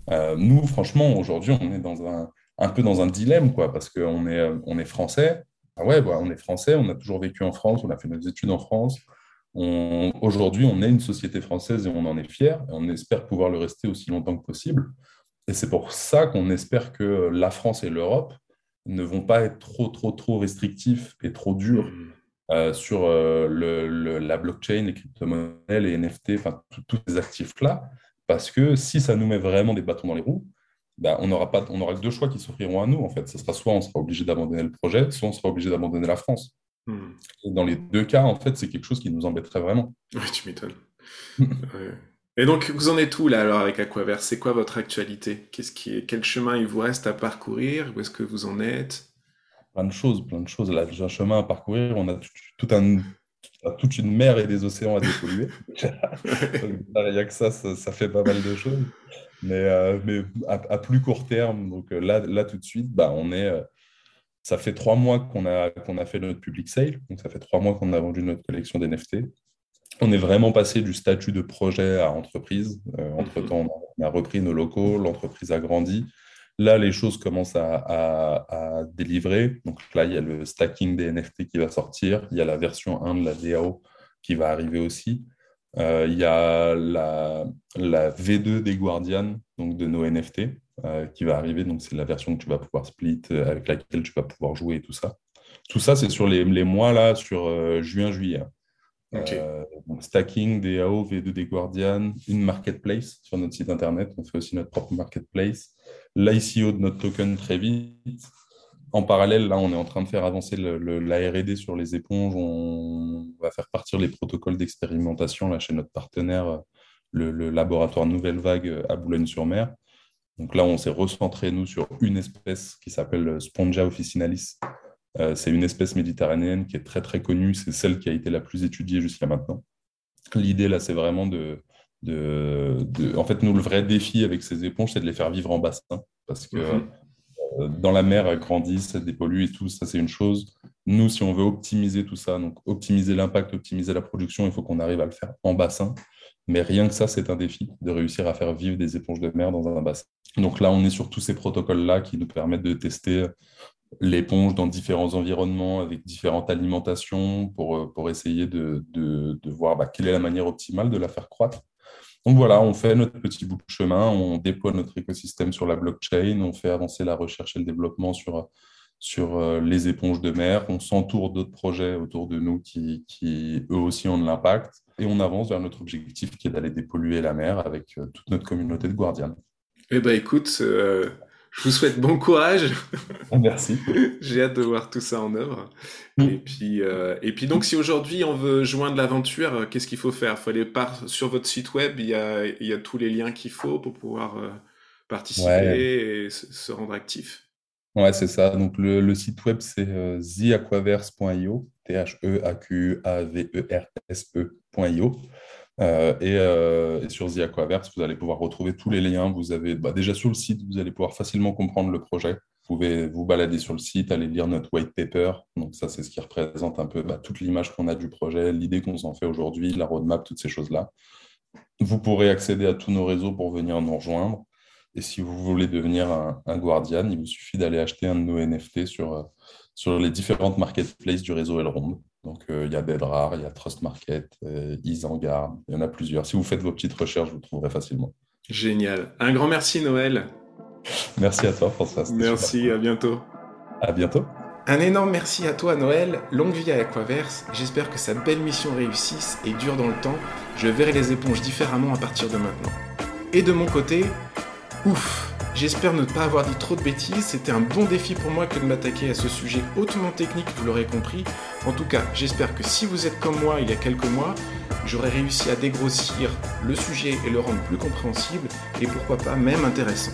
Euh, nous, franchement, aujourd'hui, on est dans un, un peu dans un dilemme, quoi, parce qu'on est, on est français. Ah ouais, bah, on est français, on a toujours vécu en France, on a fait nos études en France. Aujourd'hui, on est une société française et on en est fier. On espère pouvoir le rester aussi longtemps que possible. Et c'est pour ça qu'on espère que la France et l'Europe ne vont pas être trop, trop, trop restrictifs et trop durs mmh. euh, sur euh, le, la blockchain, les crypto-monnaies, les NFT, enfin, tous ces actifs-là. Parce que si ça nous met vraiment des bâtons dans les roues, bah, on n'aura pas, on aura que deux choix qui s'offriront à nous. En fait, ce sera soit on sera obligé d'abandonner le projet, soit on sera obligé d'abandonner la France. Hmm. dans les deux cas, en fait, c'est quelque chose qui nous embêterait vraiment. Oui, tu m'étonnes. <laughs> Et donc, vous en êtes où là alors avec Aquaverse? C'est quoi votre actualité? Qu'est-ce qui est... Quel chemin il vous reste à parcourir? Où est-ce que vous en êtes? Plein de choses, plein de choses. Là, j'ai un chemin à parcourir. On a tout un toute une mer et des océans à dépolluer. <laughs> Il n'y a que ça, ça, fait pas mal de choses. Mais, euh, mais à, plus court terme, donc euh, là, là tout de suite, bah, on est, euh, ça fait trois mois qu'on a, qu'on a fait notre public sale. Donc ça fait trois mois qu'on a vendu notre collection d'NFT. On est vraiment passé du statut de projet à entreprise. entre-temps, on a repris nos locaux, l'entreprise a grandi. Là, les choses commencent à, délivrer. Donc là, il y a le stacking des NFT qui va sortir. Il y a la version 1 de la DAO qui va arriver aussi. Euh, il y a la, V2 des Guardians, donc de nos NFT, euh, qui va arriver. Donc c'est la version que tu vas pouvoir split, euh, avec laquelle tu vas pouvoir jouer et tout ça. Tout ça, c'est sur les, mois là, sur juin-juillet. Donc stacking, DAO, V2 des Guardians, une marketplace sur notre site internet. On fait aussi notre propre marketplace l'ICO de notre token très vite. En parallèle, là, on est en train de faire avancer le, la RD sur les éponges. On va faire partir les protocoles d'expérimentation chez notre partenaire, le, laboratoire Nouvelle Vague à Boulogne-sur-Mer. Donc là, on s'est recentré, nous, sur une espèce qui s'appelle Spongia officinalis. Euh, c'est une espèce méditerranéenne qui est très, très connue. C'est celle qui a été la plus étudiée jusqu'à maintenant. L'idée, là, c'est vraiment de, de, En fait, nous, le vrai défi avec ces éponges, c'est de les faire vivre en bassin. Parce que mhm. euh, dans la mer, elles grandissent, elles dépolluent et tout, ça, c'est une chose. Nous, si on veut optimiser tout ça, donc optimiser l'impact, optimiser la production, il faut qu'on arrive à le faire en bassin. Mais rien que ça, c'est un défi de réussir à faire vivre des éponges de mer dans un bassin. Donc là, on est sur tous ces protocoles-là qui nous permettent de tester l'éponge dans différents environnements avec différentes alimentations pour, euh, pour essayer de, de, de voir bah, quelle est la manière optimale de la faire croître. Donc voilà, on fait notre petit bout de chemin, on déploie notre écosystème sur la blockchain, on fait avancer la recherche et le développement sur, sur euh, les éponges de mer, on s'entoure d'autres projets autour de nous qui, qui, eux aussi ont de l'impact, et on avance vers notre objectif qui est d'aller dépolluer la mer avec euh, toute notre communauté de Guardians. Eh bien écoute, je vous souhaite bon courage. Merci. J'ai hâte de voir tout ça en œuvre. Mm. Et puis, euh, et puis donc, si aujourd'hui on veut joindre l'aventure, euh, qu'est-ce qu'il faut faire? Il faut aller par sur votre site web. Il y a, il y a tous les liens qu'il faut pour pouvoir euh, participer et se rendre actif. Ouais, c'est ça. Donc, le, site web, c'est euh, theaquaverse.io, T-H-E-A-Q-A-V-E-R-S-E.io. Euh, euh, et, sur The Aquaverse, vous allez pouvoir retrouver tous les liens. Vous avez bah, déjà sur le site, vous allez pouvoir facilement comprendre le projet. Vous pouvez vous balader sur le site, aller lire notre white paper. Donc ça, c'est ce qui représente un peu bah, toute l'image qu'on a du projet, l'idée qu'on s'en fait aujourd'hui, la roadmap, toutes ces choses-là. Vous pourrez accéder à tous nos réseaux pour venir nous rejoindre. Et si vous voulez devenir un, guardian, il vous suffit d'aller acheter un de nos NFT sur, euh, sur les différentes marketplaces du réseau Elrond. Donc, euh, il y a Bedrar, il y a Trust Market, euh, Isengard, il y en a plusieurs. Si vous faites vos petites recherches, vous trouverez facilement. Génial. Un grand merci, Noël. Merci à toi, François. Merci, à bientôt. À bientôt. Un énorme merci à toi, Noël. Longue vie à Aquaverse. J'espère que sa belle mission réussisse et dure dans le temps. Je verrai les éponges différemment à partir de maintenant. Et de mon côté, Ouf J'espère ne pas avoir dit trop de bêtises, c'était un bon défi pour moi que de m'attaquer à ce sujet hautement technique, vous l'aurez compris. En tout cas, j'espère que si vous êtes comme moi il y a quelques mois, j'aurai réussi à dégrossir le sujet et le rendre plus compréhensible et pourquoi pas même intéressant.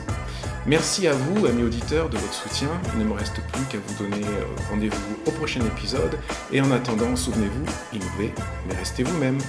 Merci à vous, amis auditeurs, de votre soutien. Il ne me reste plus qu'à vous donner euh, rendez-vous au prochain épisode. Et en attendant, souvenez-vous, innovez, mais restez vous-même.